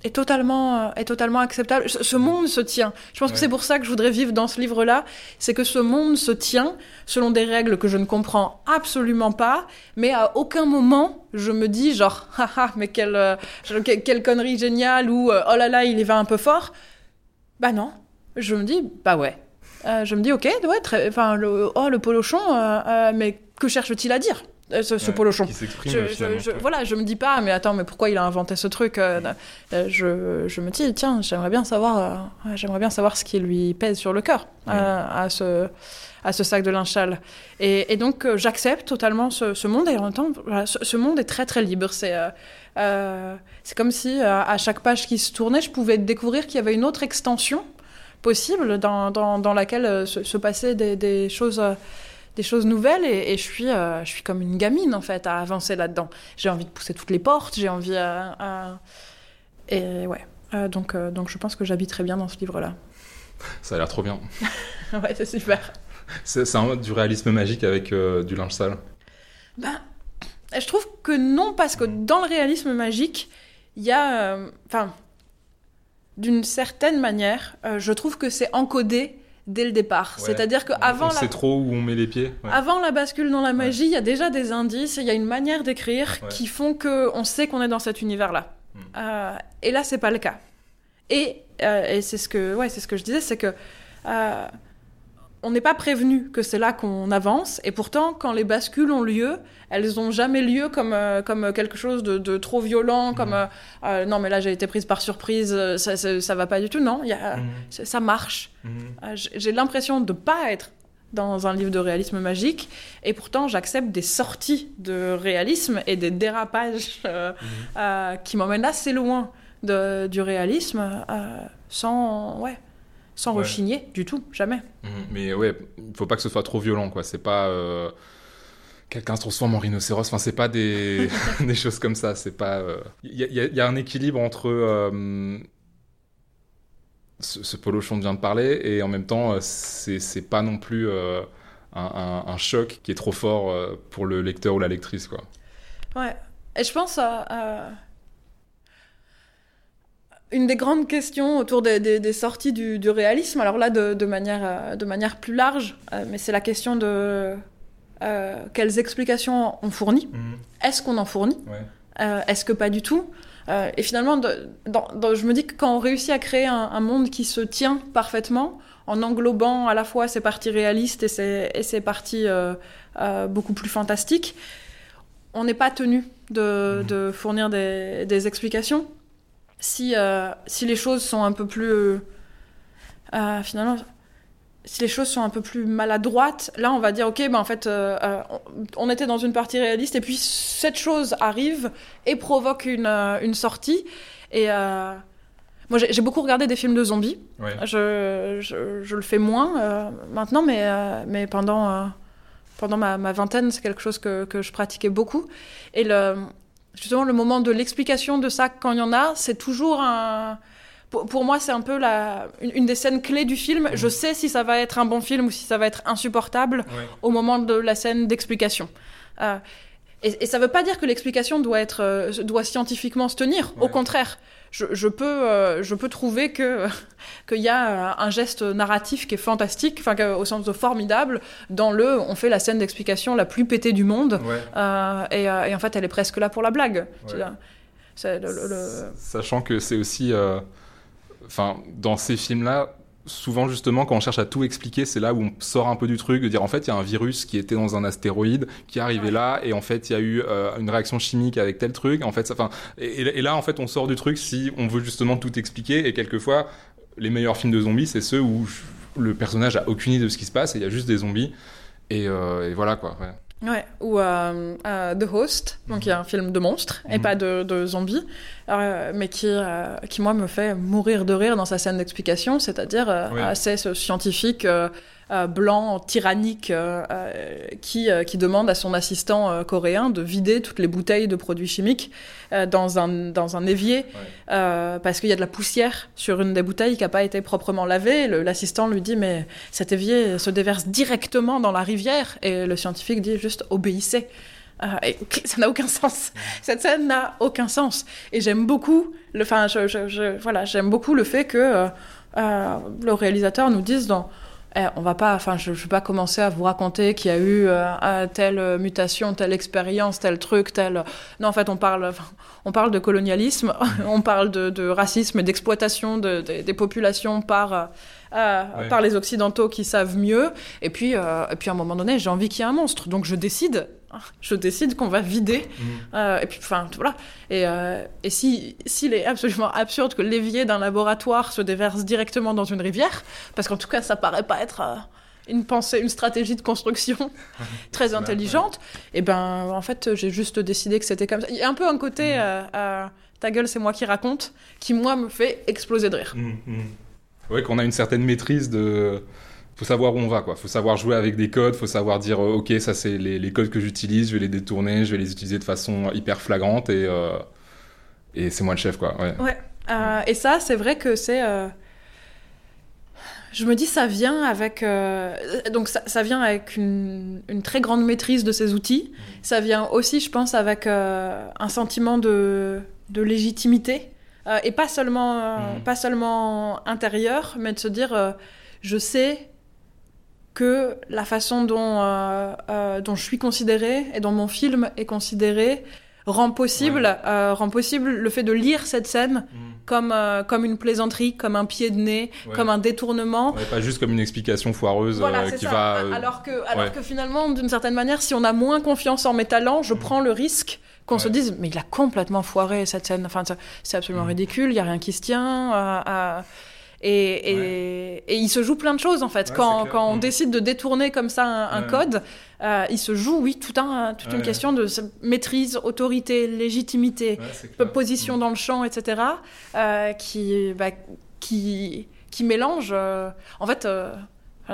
est totalement euh, est totalement acceptable. Ce monde se tient. Je pense que c'est pour ça que je voudrais vivre dans ce livre-là, c'est que ce monde se tient selon des règles que je ne comprends absolument pas, mais à aucun moment je me dis genre haha mais quelle euh, quelle, connerie géniale ou euh, oh là là il y va un peu fort. Bah non, je me dis bah ouais. je me dis ok ouais enfin le oh le polochon mais que cherche-t-il à dire? Euh, ce, ce polochon. je, voilà, je me dis pas, mais attends, mais pourquoi il a inventé ce truc euh, euh, je, je, me dis, tiens, j'aimerais bien savoir, j'aimerais bien savoir ce qui lui pèse sur le cœur à ce à ce sac de linchal. Et, et donc j'accepte totalement ce, ce, monde et en même temps, ce, monde est très très libre. C'est c'est comme si à chaque page qui se tournait, je pouvais découvrir qu'il y avait une autre extension possible dans, dans, dans laquelle se, se passaient des, des choses des choses nouvelles et, je suis euh, je suis comme une gamine en fait à avancer là-dedans. J'ai envie de pousser toutes les portes, j'ai envie à, et ouais. Euh, donc euh, donc je pense que j'habiterai bien dans ce livre-là. Ça a l'air trop bien. ouais, c'est super. C'est un du réalisme magique avec du linge sale. Ben, je trouve que non parce que dans le réalisme magique, il y a enfin d'une certaine manière, je trouve que c'est encodé dès le départ. C'est-à-dire qu'avant la... trop où on met les pieds. Avant la bascule dans la magie, il y a déjà des indices, il y a une manière d'écrire qui font que on sait qu'on est dans cet univers-là. Hmm. Euh, et là, c'est pas le cas. Et, euh, et c'est ce que, ouais, c'est ce que je disais, c'est que euh, on n'est pas prévenu que c'est là qu'on avance, et pourtant, quand les bascules ont lieu, elles n'ont jamais lieu comme, euh, comme quelque chose de, trop violent, comme mmh. euh, euh, non, mais là j'ai été prise par surprise, ça, ça, va pas du tout. Non, y a, mmh. ça marche. Mmh. j'ai l'impression de pas être dans un livre de réalisme magique, et pourtant j'accepte des sorties de réalisme et des dérapages qui m'emmènent assez loin de, du réalisme sans. Ouais sans rechigner du tout, jamais. Mhm. mais ouais, il faut pas que ce soit trop violent, quoi. C'est pas euh, quelqu'un se transforme en rhinocéros. Enfin, c'est pas des... des choses comme ça. C'est pas. Il euh, y, y, a un équilibre entre euh, ce, ce, polochon vient de parler et en même temps, c'est pas non plus un, un, un, choc qui est trop fort pour le lecteur ou la lectrice, quoi. Ouais. Et je pense à une des grandes questions autour des, sorties du, réalisme, alors là de, manière, euh, de manière plus large, euh, mais c'est la question de euh, quelles explications on fournit. Mhm. Est-ce qu'on en fournit? Est-ce que pas du tout? Et finalement, je me dis que quand on réussit à créer un, monde qui se tient parfaitement, en englobant à la fois ses parties réalistes et ses, et ses parties beaucoup plus fantastiques, on n'est pas tenu de, mhm. fournir des explications si, euh, si les choses sont un peu plus. Euh, euh, finalement, si les choses sont un peu plus maladroites, là on va dire ok, ben en fait on, était dans une partie réaliste et puis cette chose arrive et provoque une, une sortie. Et moi j'ai beaucoup regardé des films de zombies. Je, je, je, le fais moins maintenant, mais, mais pendant, pendant ma, ma vingtaine c'est quelque chose que, que, je pratiquais beaucoup. Et le, justement le moment de l'explication de ça quand il y en a, c'est toujours un pour, moi, c'est un peu la, une, des scènes clés du film. Je mhm. sais si ça va être un bon film ou si ça va être insupportable au moment de la scène d'explication. Euh, et, ça ne veut pas dire que l'explication doit, être, euh, doit scientifiquement se tenir. Au contraire, je, peux, euh, je peux trouver que qu'il y a un geste narratif qui est fantastique, enfin au sens de formidable, dans le on fait la scène d'explication la plus pétée du monde, euh, et, et, en fait elle est presque là pour la blague. Sachant que c'est aussi, enfin dans ces films-là, souvent justement quand on cherche à tout expliquer, c'est là où on sort un peu du truc, de dire en fait il y a un virus qui était dans un astéroïde, qui est arrivé là, et en fait il y a eu euh, une réaction chimique avec tel truc, en fait, enfin, et, et, là en fait on sort du truc si on veut justement tout expliquer, et quelquefois les meilleurs films de zombies c'est ceux où le personnage a aucune idée de ce qui se passe et il y a juste des zombies, et, euh, et voilà quoi. Ouais. Ouais, ou euh, euh, The Host, donc il y a un film de monstres et mhm. pas de, de zombies, euh, mais qui, euh, qui moi me fait mourir de rire dans sa scène d'explication, c'est-à-dire assez scientifique euh, blanc, tyrannique, euh, euh, qui, qui demande à son assistant coréen de vider toutes les bouteilles de produits chimiques dans, un, dans un évier, parce qu'il y a de la poussière sur une des bouteilles qui n'a pas été proprement lavée. L'assistant lui dit, mais cet évier se déverse directement dans la rivière, et le scientifique dit juste, obéissez. et ça n'a aucun sens. Cette scène n'a aucun sens. Et j'aime beaucoup le, enfin, je, je, voilà, j'aime beaucoup le fait que le réalisateur nous dise dans eh, on va pas, enfin, je, ne vais pas commencer à vous raconter qu'il y a eu euh, telle mutation, telle expérience, tel truc, tel. Non, en fait, on parle, on parle de colonialisme, on parle de, racisme et d'exploitation des populations par euh, euh, par les occidentaux qui savent mieux. Et puis, et puis à un moment donné, j'ai envie qu'il y ait un monstre, donc je décide je décide qu'on va vider. Mm. Euh, et puis, enfin, voilà. Et, euh, et si s'il est absolument absurde que l'évier d'un laboratoire se déverse directement dans une rivière, parce qu'en tout cas, ça paraît pas être euh, une pensée, une stratégie de construction très intelligente, et eh ben, en fait, j'ai juste décidé que c'était comme ça. Il y a un peu un côté, mm. ta gueule, c'est moi qui raconte, qui moi me fait exploser de rire. Mm, oui, qu'on a une certaine maîtrise de faut savoir où on va, quoi. Faut savoir jouer avec des codes, faut savoir dire, euh, ok, ça c'est les, codes que j'utilise, je vais les détourner, je vais les utiliser de façon hyper flagrante et, euh, et c'est moi le chef, quoi. Ouais. ouais. Euh, et ça, c'est vrai que c'est. Je me dis, ça vient avec. Donc, ça, ça, vient avec une, une, très grande maîtrise de ces outils. Ça vient aussi, je pense, avec un sentiment de, de légitimité. et pas seulement, mmh. pas seulement intérieur, mais de se dire, je sais que la façon dont, euh, euh, dont je suis considérée et dont mon film est considéré rend possible, euh, rend possible le fait de lire cette scène mm. comme, comme une plaisanterie, comme un pied de nez, comme un détournement. pas juste comme une explication foireuse qui va... Alors que, alors que finalement, d'une certaine manière, si on a moins confiance en mes talents, je mm. prends le risque qu'on se dise mais il a complètement foiré cette scène. Enfin, c'est absolument mm. ridicule, il y a rien qui se tient. Et, et, il se joue plein de choses en fait. quand, quand on mm. décide de détourner comme ça un, code, euh, il se joue, oui, tout un, toute une question de maîtrise, autorité, légitimité, position mm. dans le champ, etc. Euh, qui, bah, qui, qui mélange. Euh, en fait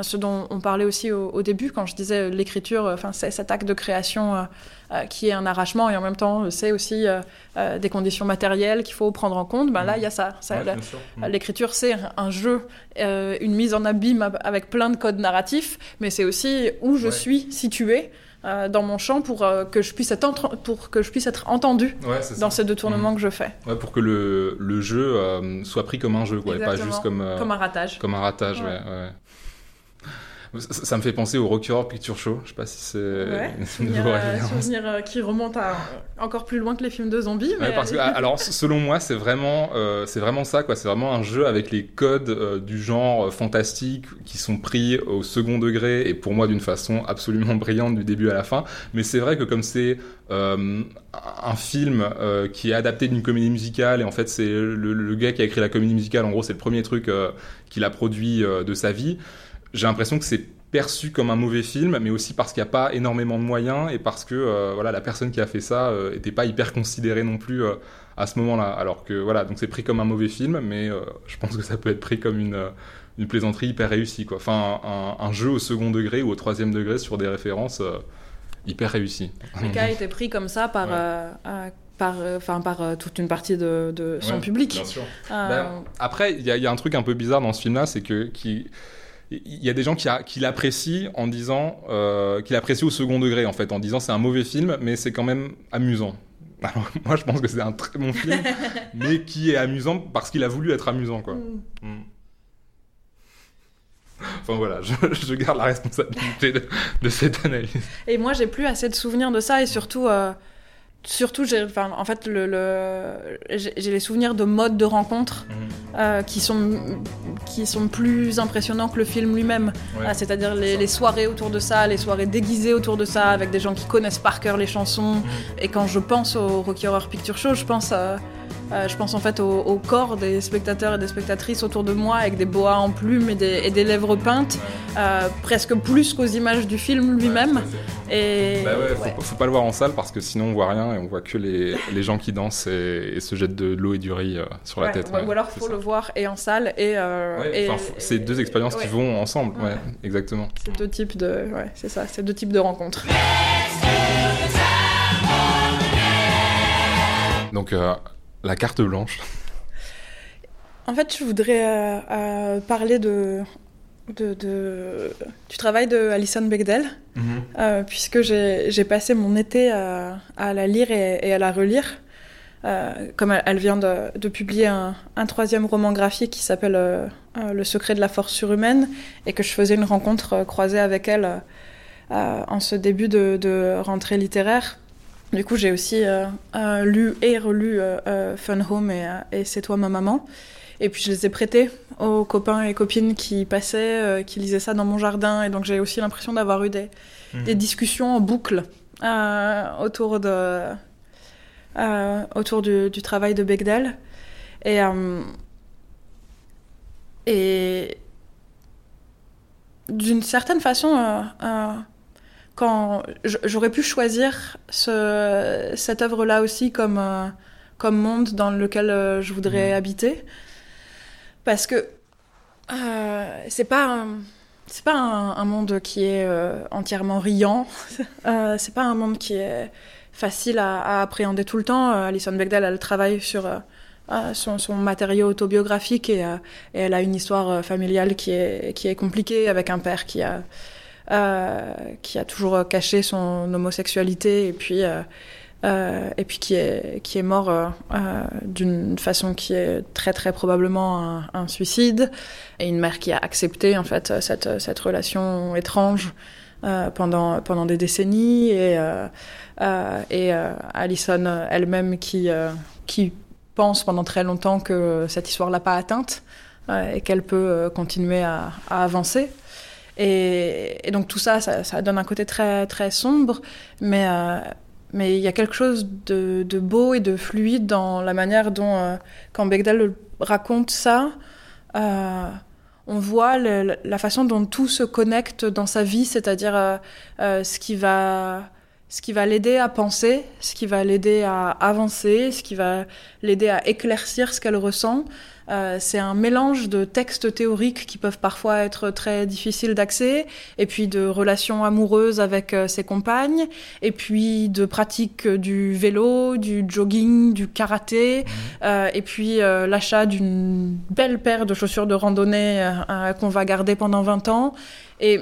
ce dont on parlait aussi au, début quand je disais l'écriture, enfin c'est cet acte de création euh, euh, qui est un arrachement et en même temps c'est aussi euh, des conditions matérielles qu'il faut prendre en compte. Ben là il y a ça. Mm. l'écriture c'est un jeu, une mise en abîme avec plein de codes narratifs, mais c'est aussi où je suis situé. dans mon champ pour que je puisse être pour que je puisse être entendu dans ces deux tournements mm. que je fais. pour que le, le jeu soit pris comme un jeu, quoi, et pas juste comme comme un ratage. Comme un ratage, ouais. Ça, me fait penser au Rocky Horror Picture Show. Je sais pas si c'est ouais, souvenir, souvenir euh, qui remonte à encore plus loin que les films de zombies. Mais parce que, alors, selon moi, c'est vraiment, euh, c'est vraiment ça, quoi. C'est vraiment un jeu avec les codes euh, du genre fantastique qui sont pris au second degré et pour moi d'une façon absolument brillante du début à la fin. Mais c'est vrai que comme c'est un film qui est adapté d'une comédie musicale et en fait c'est le, le, gars qui a écrit la comédie musicale, en gros, c'est le premier truc qu'il a produit de sa vie j'ai l'impression que c'est perçu comme un mauvais film, mais aussi parce qu'il n'y a pas énormément de moyens et parce que euh, voilà la personne qui a fait ça n'était euh, pas hyper considérée non plus euh, à ce moment-là. Alors que voilà, donc c'est pris comme un mauvais film, mais je pense que ça peut être pris comme une, une plaisanterie hyper réussie, quoi. Enfin, un, jeu au second degré ou au troisième degré sur des références hyper réussies. Le cas a été pris comme ça par. par, enfin, par toute une partie de, de son public. Bien sûr. Ben, après, il y, y, a un truc un peu bizarre dans ce film-là, c'est que qui, il y a des gens qui, qui l'apprécient en disant euh, qu'il l'apprécient au second degré en fait en disant c'est un mauvais film mais c'est quand même amusant alors moi je pense que c'est un très bon film mais qui est amusant parce qu'il a voulu être amusant quoi mm. Mm. Enfin voilà, je, garde la responsabilité de, cette analyse. Et moi, j'ai plus assez de souvenirs de ça, et surtout, euh, surtout, j'ai, enfin, en fait, le, j'ai les souvenirs de modes de rencontre mhm. Euh, qui, sont, qui sont plus impressionnants que le film lui-même. Ah, c'est-à-dire les, soirées autour de ça, les soirées déguisées autour de ça, avec des gens qui connaissent par cœur les chansons. Et quand je pense au Rocky Horror Picture Show, je pense à euh, je pense en fait au, corps des spectateurs et des spectatrices autour de moi avec des boas en plumes et des, lèvres peintes, euh, presque plus qu'aux images du film lui-même. Et bah ouais, faut, pas le voir en salle parce que sinon on voit rien et on voit que les, les gens qui dansent et, se jettent de, l'eau et du riz euh, sur la tête. ou alors faut le voir et en salle et. et c'est deux expériences qui vont ensemble, exactement. C'est deux types de, c'est ça, c'est deux types de rencontres. Donc la carte blanche En fait, je voudrais euh, euh, parler de, de, de, du travail de Alison Bechdel, mhm. puisque j'ai passé mon été à, à la lire et, et, à la relire. comme elle, vient de, de publier un, un, troisième roman graphique qui s'appelle Le secret de la force surhumaine, et que je faisais une rencontre croisée avec elle en ce début de, de rentrée littéraire. Du coup, j'ai aussi euh, euh, lu et relu euh, Fun Home et, C'est toi ma maman. Et puis je les ai prêtés aux copains et copines qui passaient, qui lisaient ça dans mon jardin. Et donc j'ai aussi l'impression d'avoir eu des, mhm. des, discussions en boucle autour, de, autour du, du, travail de Bechdel. Et, et d'une certaine façon, quand j'aurais pu choisir ce, cette œuvre-là aussi comme, euh, comme monde dans lequel euh, je voudrais mmh. habiter. Parce que euh, c'est pas c'est pas un, monde qui est euh, entièrement riant. c'est pas un monde qui est facile à, appréhender tout le temps. Alison Bechdel, elle travaille sur son, son, matériau autobiographique et, elle a une histoire familiale qui est, qui est compliquée avec un père qui a euh, qui a toujours caché son homosexualité et puis euh, euh, et puis qui est, qui est mort euh, d'une façon qui est très très probablement un, suicide, et une mère qui a accepté en fait cette, cette relation étrange euh, pendant, pendant des décennies, et, et Alison elle-même qui, qui pense pendant très longtemps que cette histoire l'a pas atteinte et qu'elle peut continuer à, avancer. Et, donc tout ça, ça, donne un côté très, très sombre, mais, euh, mais il y a quelque chose de, beau et de fluide dans la manière dont, euh, quand Bechdel raconte ça, euh, on voit la façon dont tout se connecte dans sa vie, c'est-à-dire ce qui va ce qui va l'aider à penser, ce qui va l'aider à avancer, ce qui va l'aider à éclaircir ce qu'elle ressent, euh, c'est un mélange de textes théoriques qui peuvent parfois être très difficiles d'accès, et puis de relations amoureuses avec euh, ses compagnes, et puis de pratiques du vélo, du jogging, du karaté, mmh. euh, et puis l'achat d'une belle paire de chaussures de randonnée qu'on va garder pendant 20 ans. Et,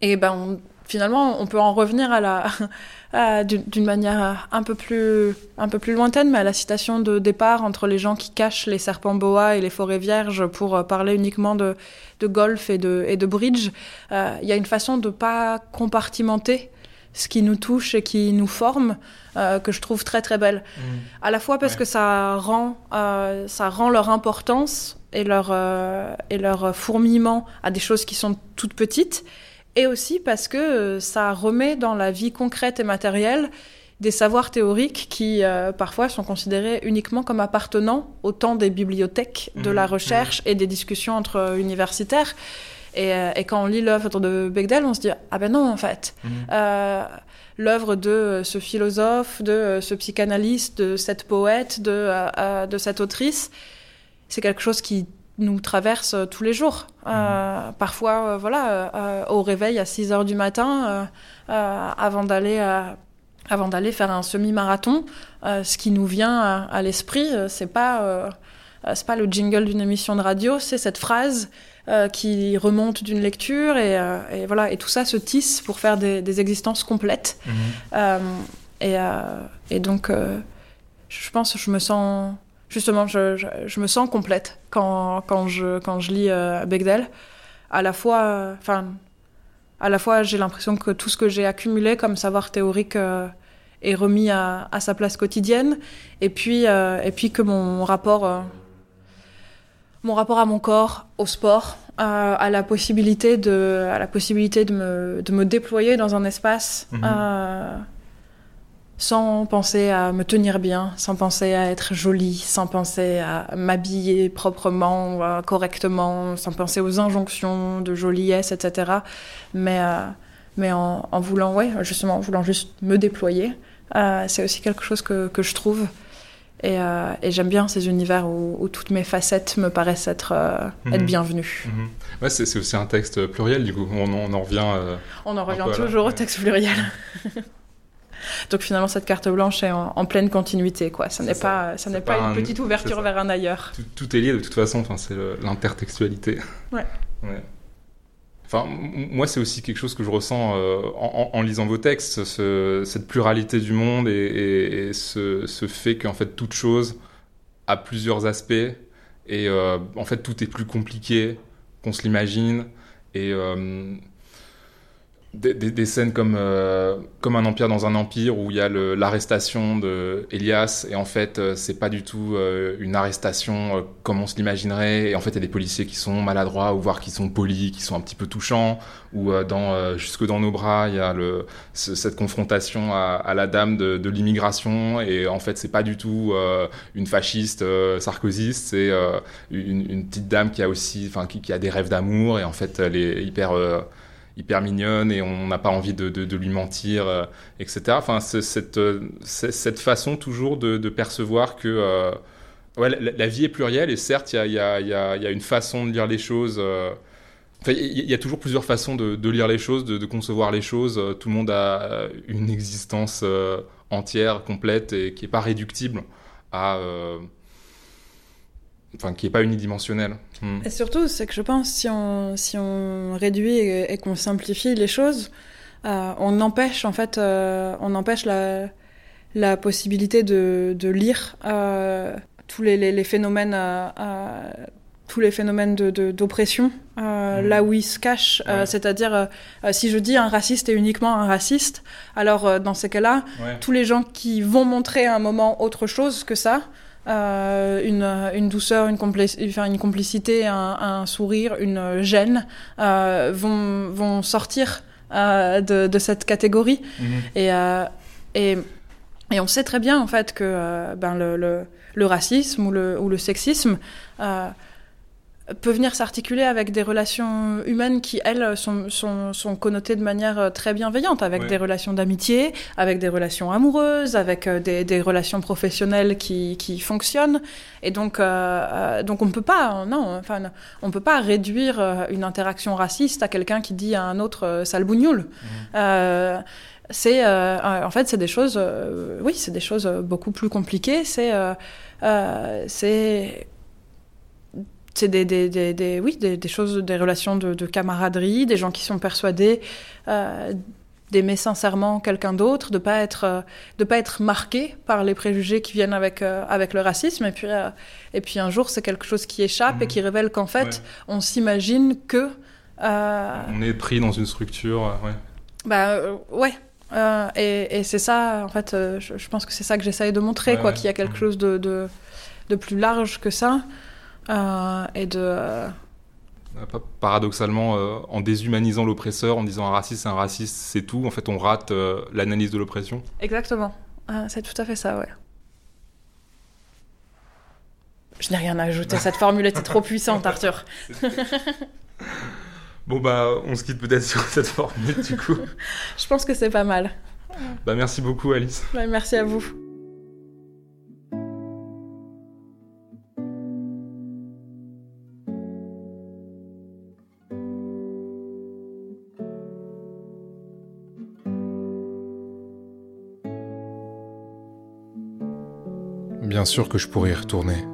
et ben, finalement, on peut en revenir à la euh, d'une manière un peu plus un peu plus lointaine, mais à la citation de départ entre les gens qui cachent les serpents boa et les forêts vierges pour euh, parler uniquement de, de golf et de, et de bridge. Euh, il y a une façon de pas compartimenter ce qui nous touche et qui nous forme euh, que je trouve très très belle. Mmh. À la fois parce que ça rend euh, ça rend leur importance et leur euh, et leur fourmillement à des choses qui sont toutes petites et aussi parce que euh, ça remet dans la vie concrète et matérielle des savoirs théoriques qui euh, parfois sont considérés uniquement comme appartenant au temps des bibliothèques, de la mmh, recherche mmh. et des discussions entre euh, universitaires. Et, et, quand on lit l'œuvre de Bechdel, on se dit ah ben non en fait. Mmh. l'œuvre de ce philosophe, de ce psychanalyste, de cette poète, de, de cette autrice, c'est quelque chose qui nous traverse euh, tous les jours. Euh, mhm. parfois, euh, voilà, au réveil à 6 heures du matin, avant d'aller avant d'aller faire un semi-marathon, ce qui nous vient à, l'esprit, c'est pas c'est pas le jingle d'une émission de radio, c'est cette phrase qui remonte d'une lecture et, et, voilà et tout ça se tisse pour faire des, des existences complètes. Mhm. et, et donc, je pense, que je me sens justement, je, je, me sens complète quand, quand, je, quand je lis euh, Bechdel. À la fois, enfin, à la fois, j'ai l'impression que tout ce que j'ai accumulé comme savoir théorique euh, est remis à, à, sa place quotidienne, et puis, euh, et puis que mon rapport, mon rapport à mon corps, au sport, à la possibilité de, à la possibilité de me, de me déployer dans un espace. Mhm sans penser à me tenir bien, sans penser à être jolie, sans penser à m'habiller proprement, correctement, sans penser aux injonctions de joliesse, etc. Mais, euh, mais en, en, voulant, ouais, justement, en voulant juste me déployer, euh, c'est aussi quelque chose que, que je trouve. Et, euh, et j'aime bien ces univers où, où, toutes mes facettes me paraissent être, euh, mhm. être bienvenues. Ouais, c'est aussi un texte pluriel, du coup. On, on en revient. on en revient toujours au texte pluriel. Donc finalement, cette carte blanche est en, pleine continuité, quoi. Ça n'est pas, ça n'est pas, une petite ouverture vers un ailleurs. Tout, est lié de toute façon. Enfin, c'est l'intertextualité. Ouais. Ouais. Enfin, moi, c'est aussi quelque chose que je ressens euh, en, lisant vos textes, cette pluralité du monde et, ce, fait qu'en fait toute chose a plusieurs aspects et euh, en fait tout est plus compliqué qu'on se l'imagine et euh, des, scènes comme, euh, comme un empire dans un empire où il y a l'arrestation de Elias et en fait euh, c'est pas du tout euh, une arrestation comme on se l'imaginerait. Et en fait il y a des policiers qui sont maladroits ou voire qui sont polis, qui sont un petit peu touchants ou dans jusque dans nos bras il y a le, cette confrontation à, la dame de, l'immigration. Et en fait c'est pas du tout une fasciste sarkozyste c'est une, petite dame qui a aussi enfin qui, qui, a des rêves d'amour. Et en fait elle est hyper hyper mignonne et on n'a pas envie de, lui mentir, euh, etc. Enfin, cette, euh, cette façon toujours de, percevoir que euh, ouais, la, vie est plurielle et certes, il y a, y, a, y a, une façon de lire les choses. il y, a toujours plusieurs façons de, lire les choses, de, concevoir les choses. Tout le monde a une existence entière, complète et qui n'est pas réductible à enfin qui est pas unidimensionnel. Hmm. Et surtout, c'est que je pense si on si on réduit et, qu'on simplifie les choses, euh, on empêche en fait, euh, on empêche la la possibilité de, de lire euh, tous les, les, phénomènes tous les phénomènes d'oppression de, hmm. là où ils se cachent. C'est-à-dire, si je dis un raciste est uniquement un raciste, alors dans ces cas-là, tous les gens qui vont montrer à un moment autre chose que ça, euh, une, une, douceur, une, une complicité, un, un, sourire, une gêne euh, vont, vont, sortir euh, de, de, cette catégorie. Mhm. Et, et, et, on sait très bien en fait que ben, le, le, le, racisme ou le, ou le sexisme peut venir s'articuler avec des relations humaines qui, elles, sont, sont, sont connotées de manière euh, très bienveillante, avec des relations d'amitié, avec des relations amoureuses, avec euh, des, des relations professionnelles qui, qui fonctionnent. Et donc, euh, donc on peut pas, non, enfin, on peut pas réduire une interaction raciste à quelqu'un qui dit à un autre sale bougnoule. Mmh. c'est, en fait, c'est des choses, oui, c'est des choses beaucoup plus compliquées. C'est, c'est c'est des, des, des, oui, des, choses, des relations de, camaraderie, des gens qui sont persuadés euh, d'aimer sincèrement quelqu'un d'autre, de pas être euh, de pas être marqué par les préjugés qui viennent avec euh, avec le racisme. Et puis et puis un jour, c'est quelque chose qui échappe et mhm. qui révèle qu'en fait, on s'imagine que on est pris dans une structure. ouais. Bah ouais. et, et c'est ça, en fait, je, pense que c'est ça que j'essaye de montrer, quoi, qu'il y a quelque mhm. chose de, de, de, plus large que ça. Euh, et de euh, paradoxalement, euh, en déshumanisant l'oppresseur, en disant un raciste c'est un raciste, c'est tout, en fait on rate l'analyse de l'oppression. Exactement, c'est tout à fait ça, ouais. Je n'ai rien à ajouter, cette formule était trop puissante, Arthur. bon bah, on se quitte peut-être sur cette formule du coup. Je pense que c'est pas mal. Bah merci beaucoup Alice. merci à vous. Sûr que je pourrais y retourner,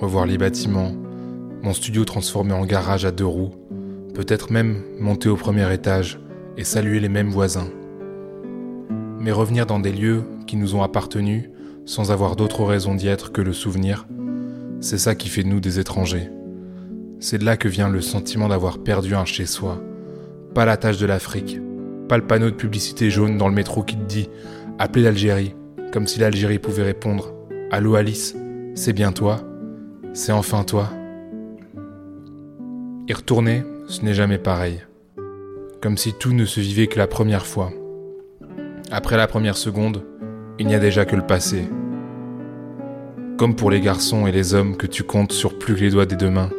revoir les bâtiments, mon studio transformé en garage à deux roues, peut-être même monter au premier étage et saluer les mêmes voisins. Mais revenir dans des lieux qui nous ont appartenu sans avoir d'autre raison d'y être que le souvenir, c'est ça qui fait de nous des étrangers. C'est de là que vient le sentiment d'avoir perdu un chez soi. Pas la tâche de l'Afrique, pas le panneau de publicité jaune dans le métro qui te dit Appelez l'Algérie, comme si l'Algérie pouvait répondre Allô Alice, c'est bien toi C'est enfin toi Y retourner, ce n'est jamais pareil. Comme si tout ne se vivait que la première fois. Après la première seconde, il n'y a déjà que le passé. Comme pour les garçons et les hommes que tu comptes sur plus que les doigts des deux mains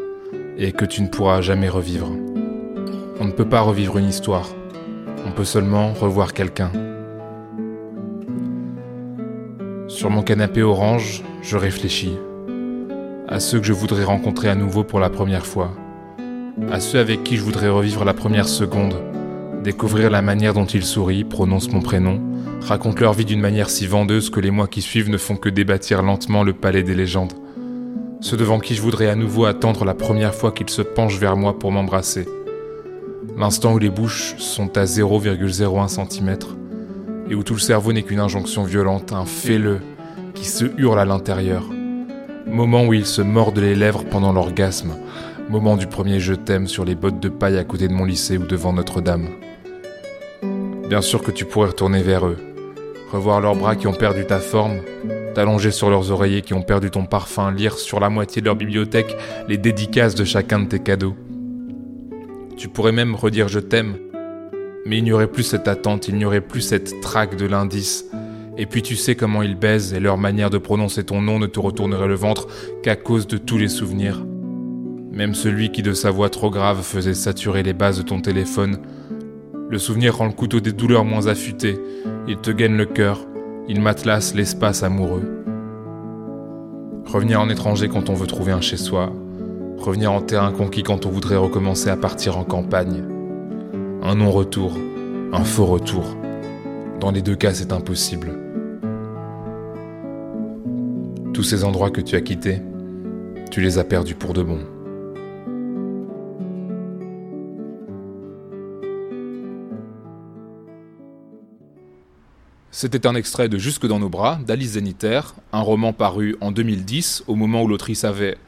et que tu ne pourras jamais revivre. On ne peut pas revivre une histoire, on peut seulement revoir quelqu'un. Sur mon canapé orange, je réfléchis à ceux que je voudrais rencontrer à nouveau pour la première fois, à ceux avec qui je voudrais revivre la première seconde, découvrir la manière dont ils sourient, prononcent mon prénom, racontent leur vie d'une manière si vendeuse que les mois qui suivent ne font que débâtir lentement le palais des légendes. ceux devant qui je voudrais à nouveau attendre la première fois qu'ils se penchent vers moi pour m'embrasser. L'instant où les bouches sont à 0,01 cm et où tout le cerveau n'est qu'une injonction violente, un fais-le qui se hurle à l'intérieur. Moment où ils se mordent les lèvres pendant l'orgasme, moment du premier je t'aime sur les bottes de paille à côté de mon lycée ou devant Notre-Dame. Bien sûr que tu pourrais retourner vers eux, revoir leurs bras qui ont perdu ta forme, t'allonger sur leurs oreillers qui ont perdu ton parfum, lire sur la moitié de leur bibliothèque les dédicaces de chacun de tes cadeaux. Tu pourrais même redire je t'aime, mais il n'y aurait plus cette attente, il n'y aurait plus cette traque de l'indice. Et puis tu sais comment ils baisent et leur manière de prononcer ton nom ne te retournerait le ventre qu'à cause de tous les souvenirs. Même celui qui de sa voix trop grave faisait saturer les bases de ton téléphone. Le souvenir rend le couteau des douleurs moins affûté, il te gagne le cœur, il matelasse l'espace amoureux. Revenir en étranger quand on veut trouver un chez-soi, revenir en terrain conquis quand on voudrait recommencer à partir en campagne. Un non-retour, un faux retour. Dans les deux cas, c'est impossible. Tous ces endroits que tu as quittés, tu les as perdus pour de bon. C'était un extrait de Jusque dans nos bras d'Alice Zénitaire, un roman paru en 2010, au moment où l'autrice avait.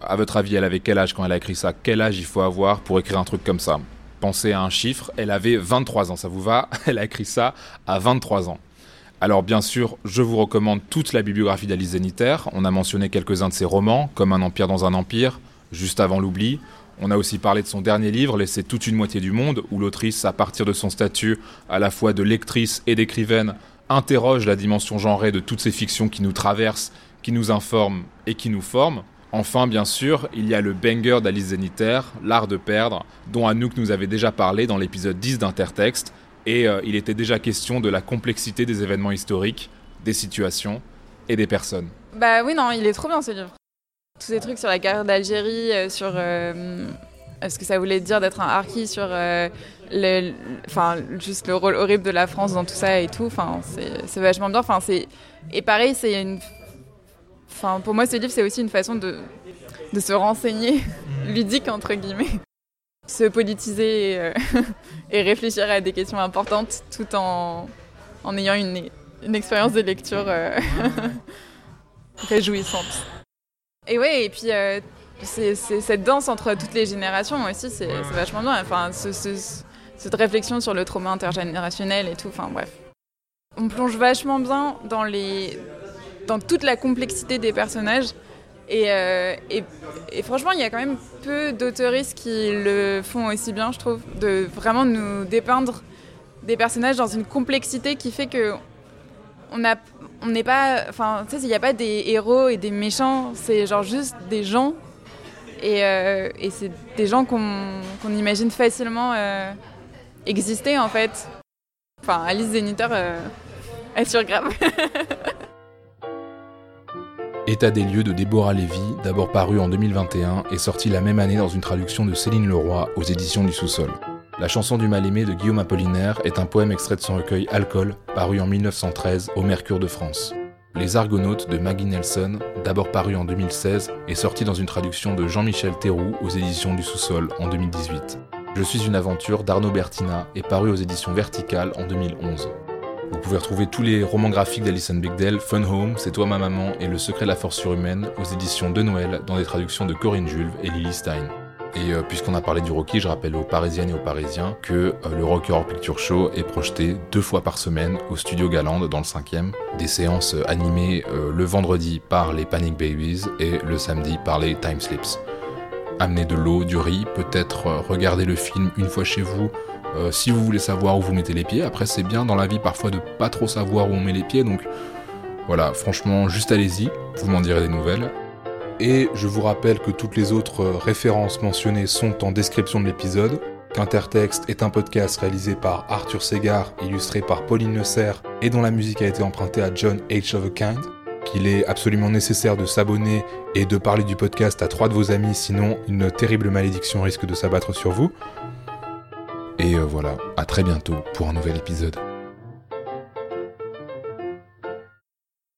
À votre avis, elle avait quel âge quand elle a écrit ça? Quel âge il faut avoir pour écrire un truc comme ça? Pensez à un chiffre, elle avait 23 ans, ça vous va? Elle a écrit ça à 23 ans. Alors bien sûr, je vous recommande toute la bibliographie d'Alice Zénitaire. On a mentionné quelques-uns de ses romans, comme Un empire dans un empire, Juste avant l'oubli. On a aussi parlé de son dernier livre, Laisser toute une moitié du monde, où l'autrice, à partir de son statut à la fois de lectrice et d'écrivaine, interroge la dimension genrée de toutes ces fictions qui nous traversent, qui nous informent et qui nous forment. Enfin, bien sûr, il y a le banger d'Alice Zénitaire, L'art de perdre, dont Anouk nous avait déjà parlé dans l'épisode 10 d'Intertexte, et euh, il était déjà question de la complexité des événements historiques, des situations et des personnes. Bah oui, non, il est trop bien ce livre. Tous ces trucs sur la guerre d'Algérie, euh, sur euh, ce que ça voulait dire d'être un harki, sur le, enfin, juste le rôle horrible de la France dans tout ça et tout, c'est vachement bien. Et pareil, c'est une Enfin, pour moi, ce livre, c'est aussi une façon de, de se renseigner, mm. ludique entre guillemets. Se politiser et, euh, et, réfléchir à des questions importantes tout en, en ayant une, une expérience de lecture euh, réjouissante. Et ouais, et puis euh, c'est cette danse entre toutes les générations aussi, c'est vachement bien. Enfin, cette réflexion sur le trauma intergénérationnel et tout, enfin bref. On plonge vachement bien dans les, dans toute la complexité des personnages. Euh, et, franchement, il y a quand même peu d'auteuristes qui le font aussi bien, je trouve, de vraiment nous dépeindre des personnages dans une complexité qui fait que on n'est pas, enfin, tu sais, il n'y a pas des héros et des méchants, c'est genre juste des gens. Et, euh, c'est des gens qu'on imagine facilement euh, exister en fait. Enfin, Alice Zéniteur, elle surgrave. État des lieux de Déborah Lévy, d'abord paru en 2021 et sorti la même année dans une traduction de Céline Leroy aux éditions du Sous-sol. La chanson du mal-aimé de Guillaume Apollinaire est un poème extrait de son recueil Alcool, paru en 1913 au Mercure de France. Les Argonautes de Maggie Nelson, d'abord paru en 2016 et sorti dans une traduction de Jean-Michel Théroux aux éditions du Sous-sol en 2018. Je suis une aventure d'Arnaud Bertina et paru aux éditions Verticales en 2011. Vous pouvez retrouver tous les romans graphiques d'Alison Bigdale, Fun Home, C'est toi ma maman et Le secret de la force surhumaine aux éditions de Noël dans des traductions de Corinne Jules et Lily Stein. Et euh, puisqu'on a parlé du Rocky, je rappelle aux Parisiennes et aux Parisiens que euh, le Rocky Horror Picture Show est projeté deux fois par semaine au Studio Galande dans le 5e. Des séances euh, animées le vendredi par les Panic Babies et le samedi par les Time Slips. Amenez de l'eau, du riz, peut-être regarder le film une fois chez vous, euh, si vous voulez savoir où vous mettez les pieds, après c'est bien dans la vie parfois de pas trop savoir où on met les pieds, donc voilà, franchement, juste allez-y, vous m'en direz des nouvelles. Et je vous rappelle que toutes les autres références mentionnées sont en description de l'épisode, qu'Intertexte est un podcast réalisé par Arthur Segar, illustré par Pauline Neusser et dont la musique a été empruntée à John H. of a Kind, qu'il est absolument nécessaire de s'abonner et de parler du podcast à trois de vos amis, sinon une terrible malédiction risque de s'abattre sur vous. Et euh, voilà, à très bientôt pour un nouvel épisode.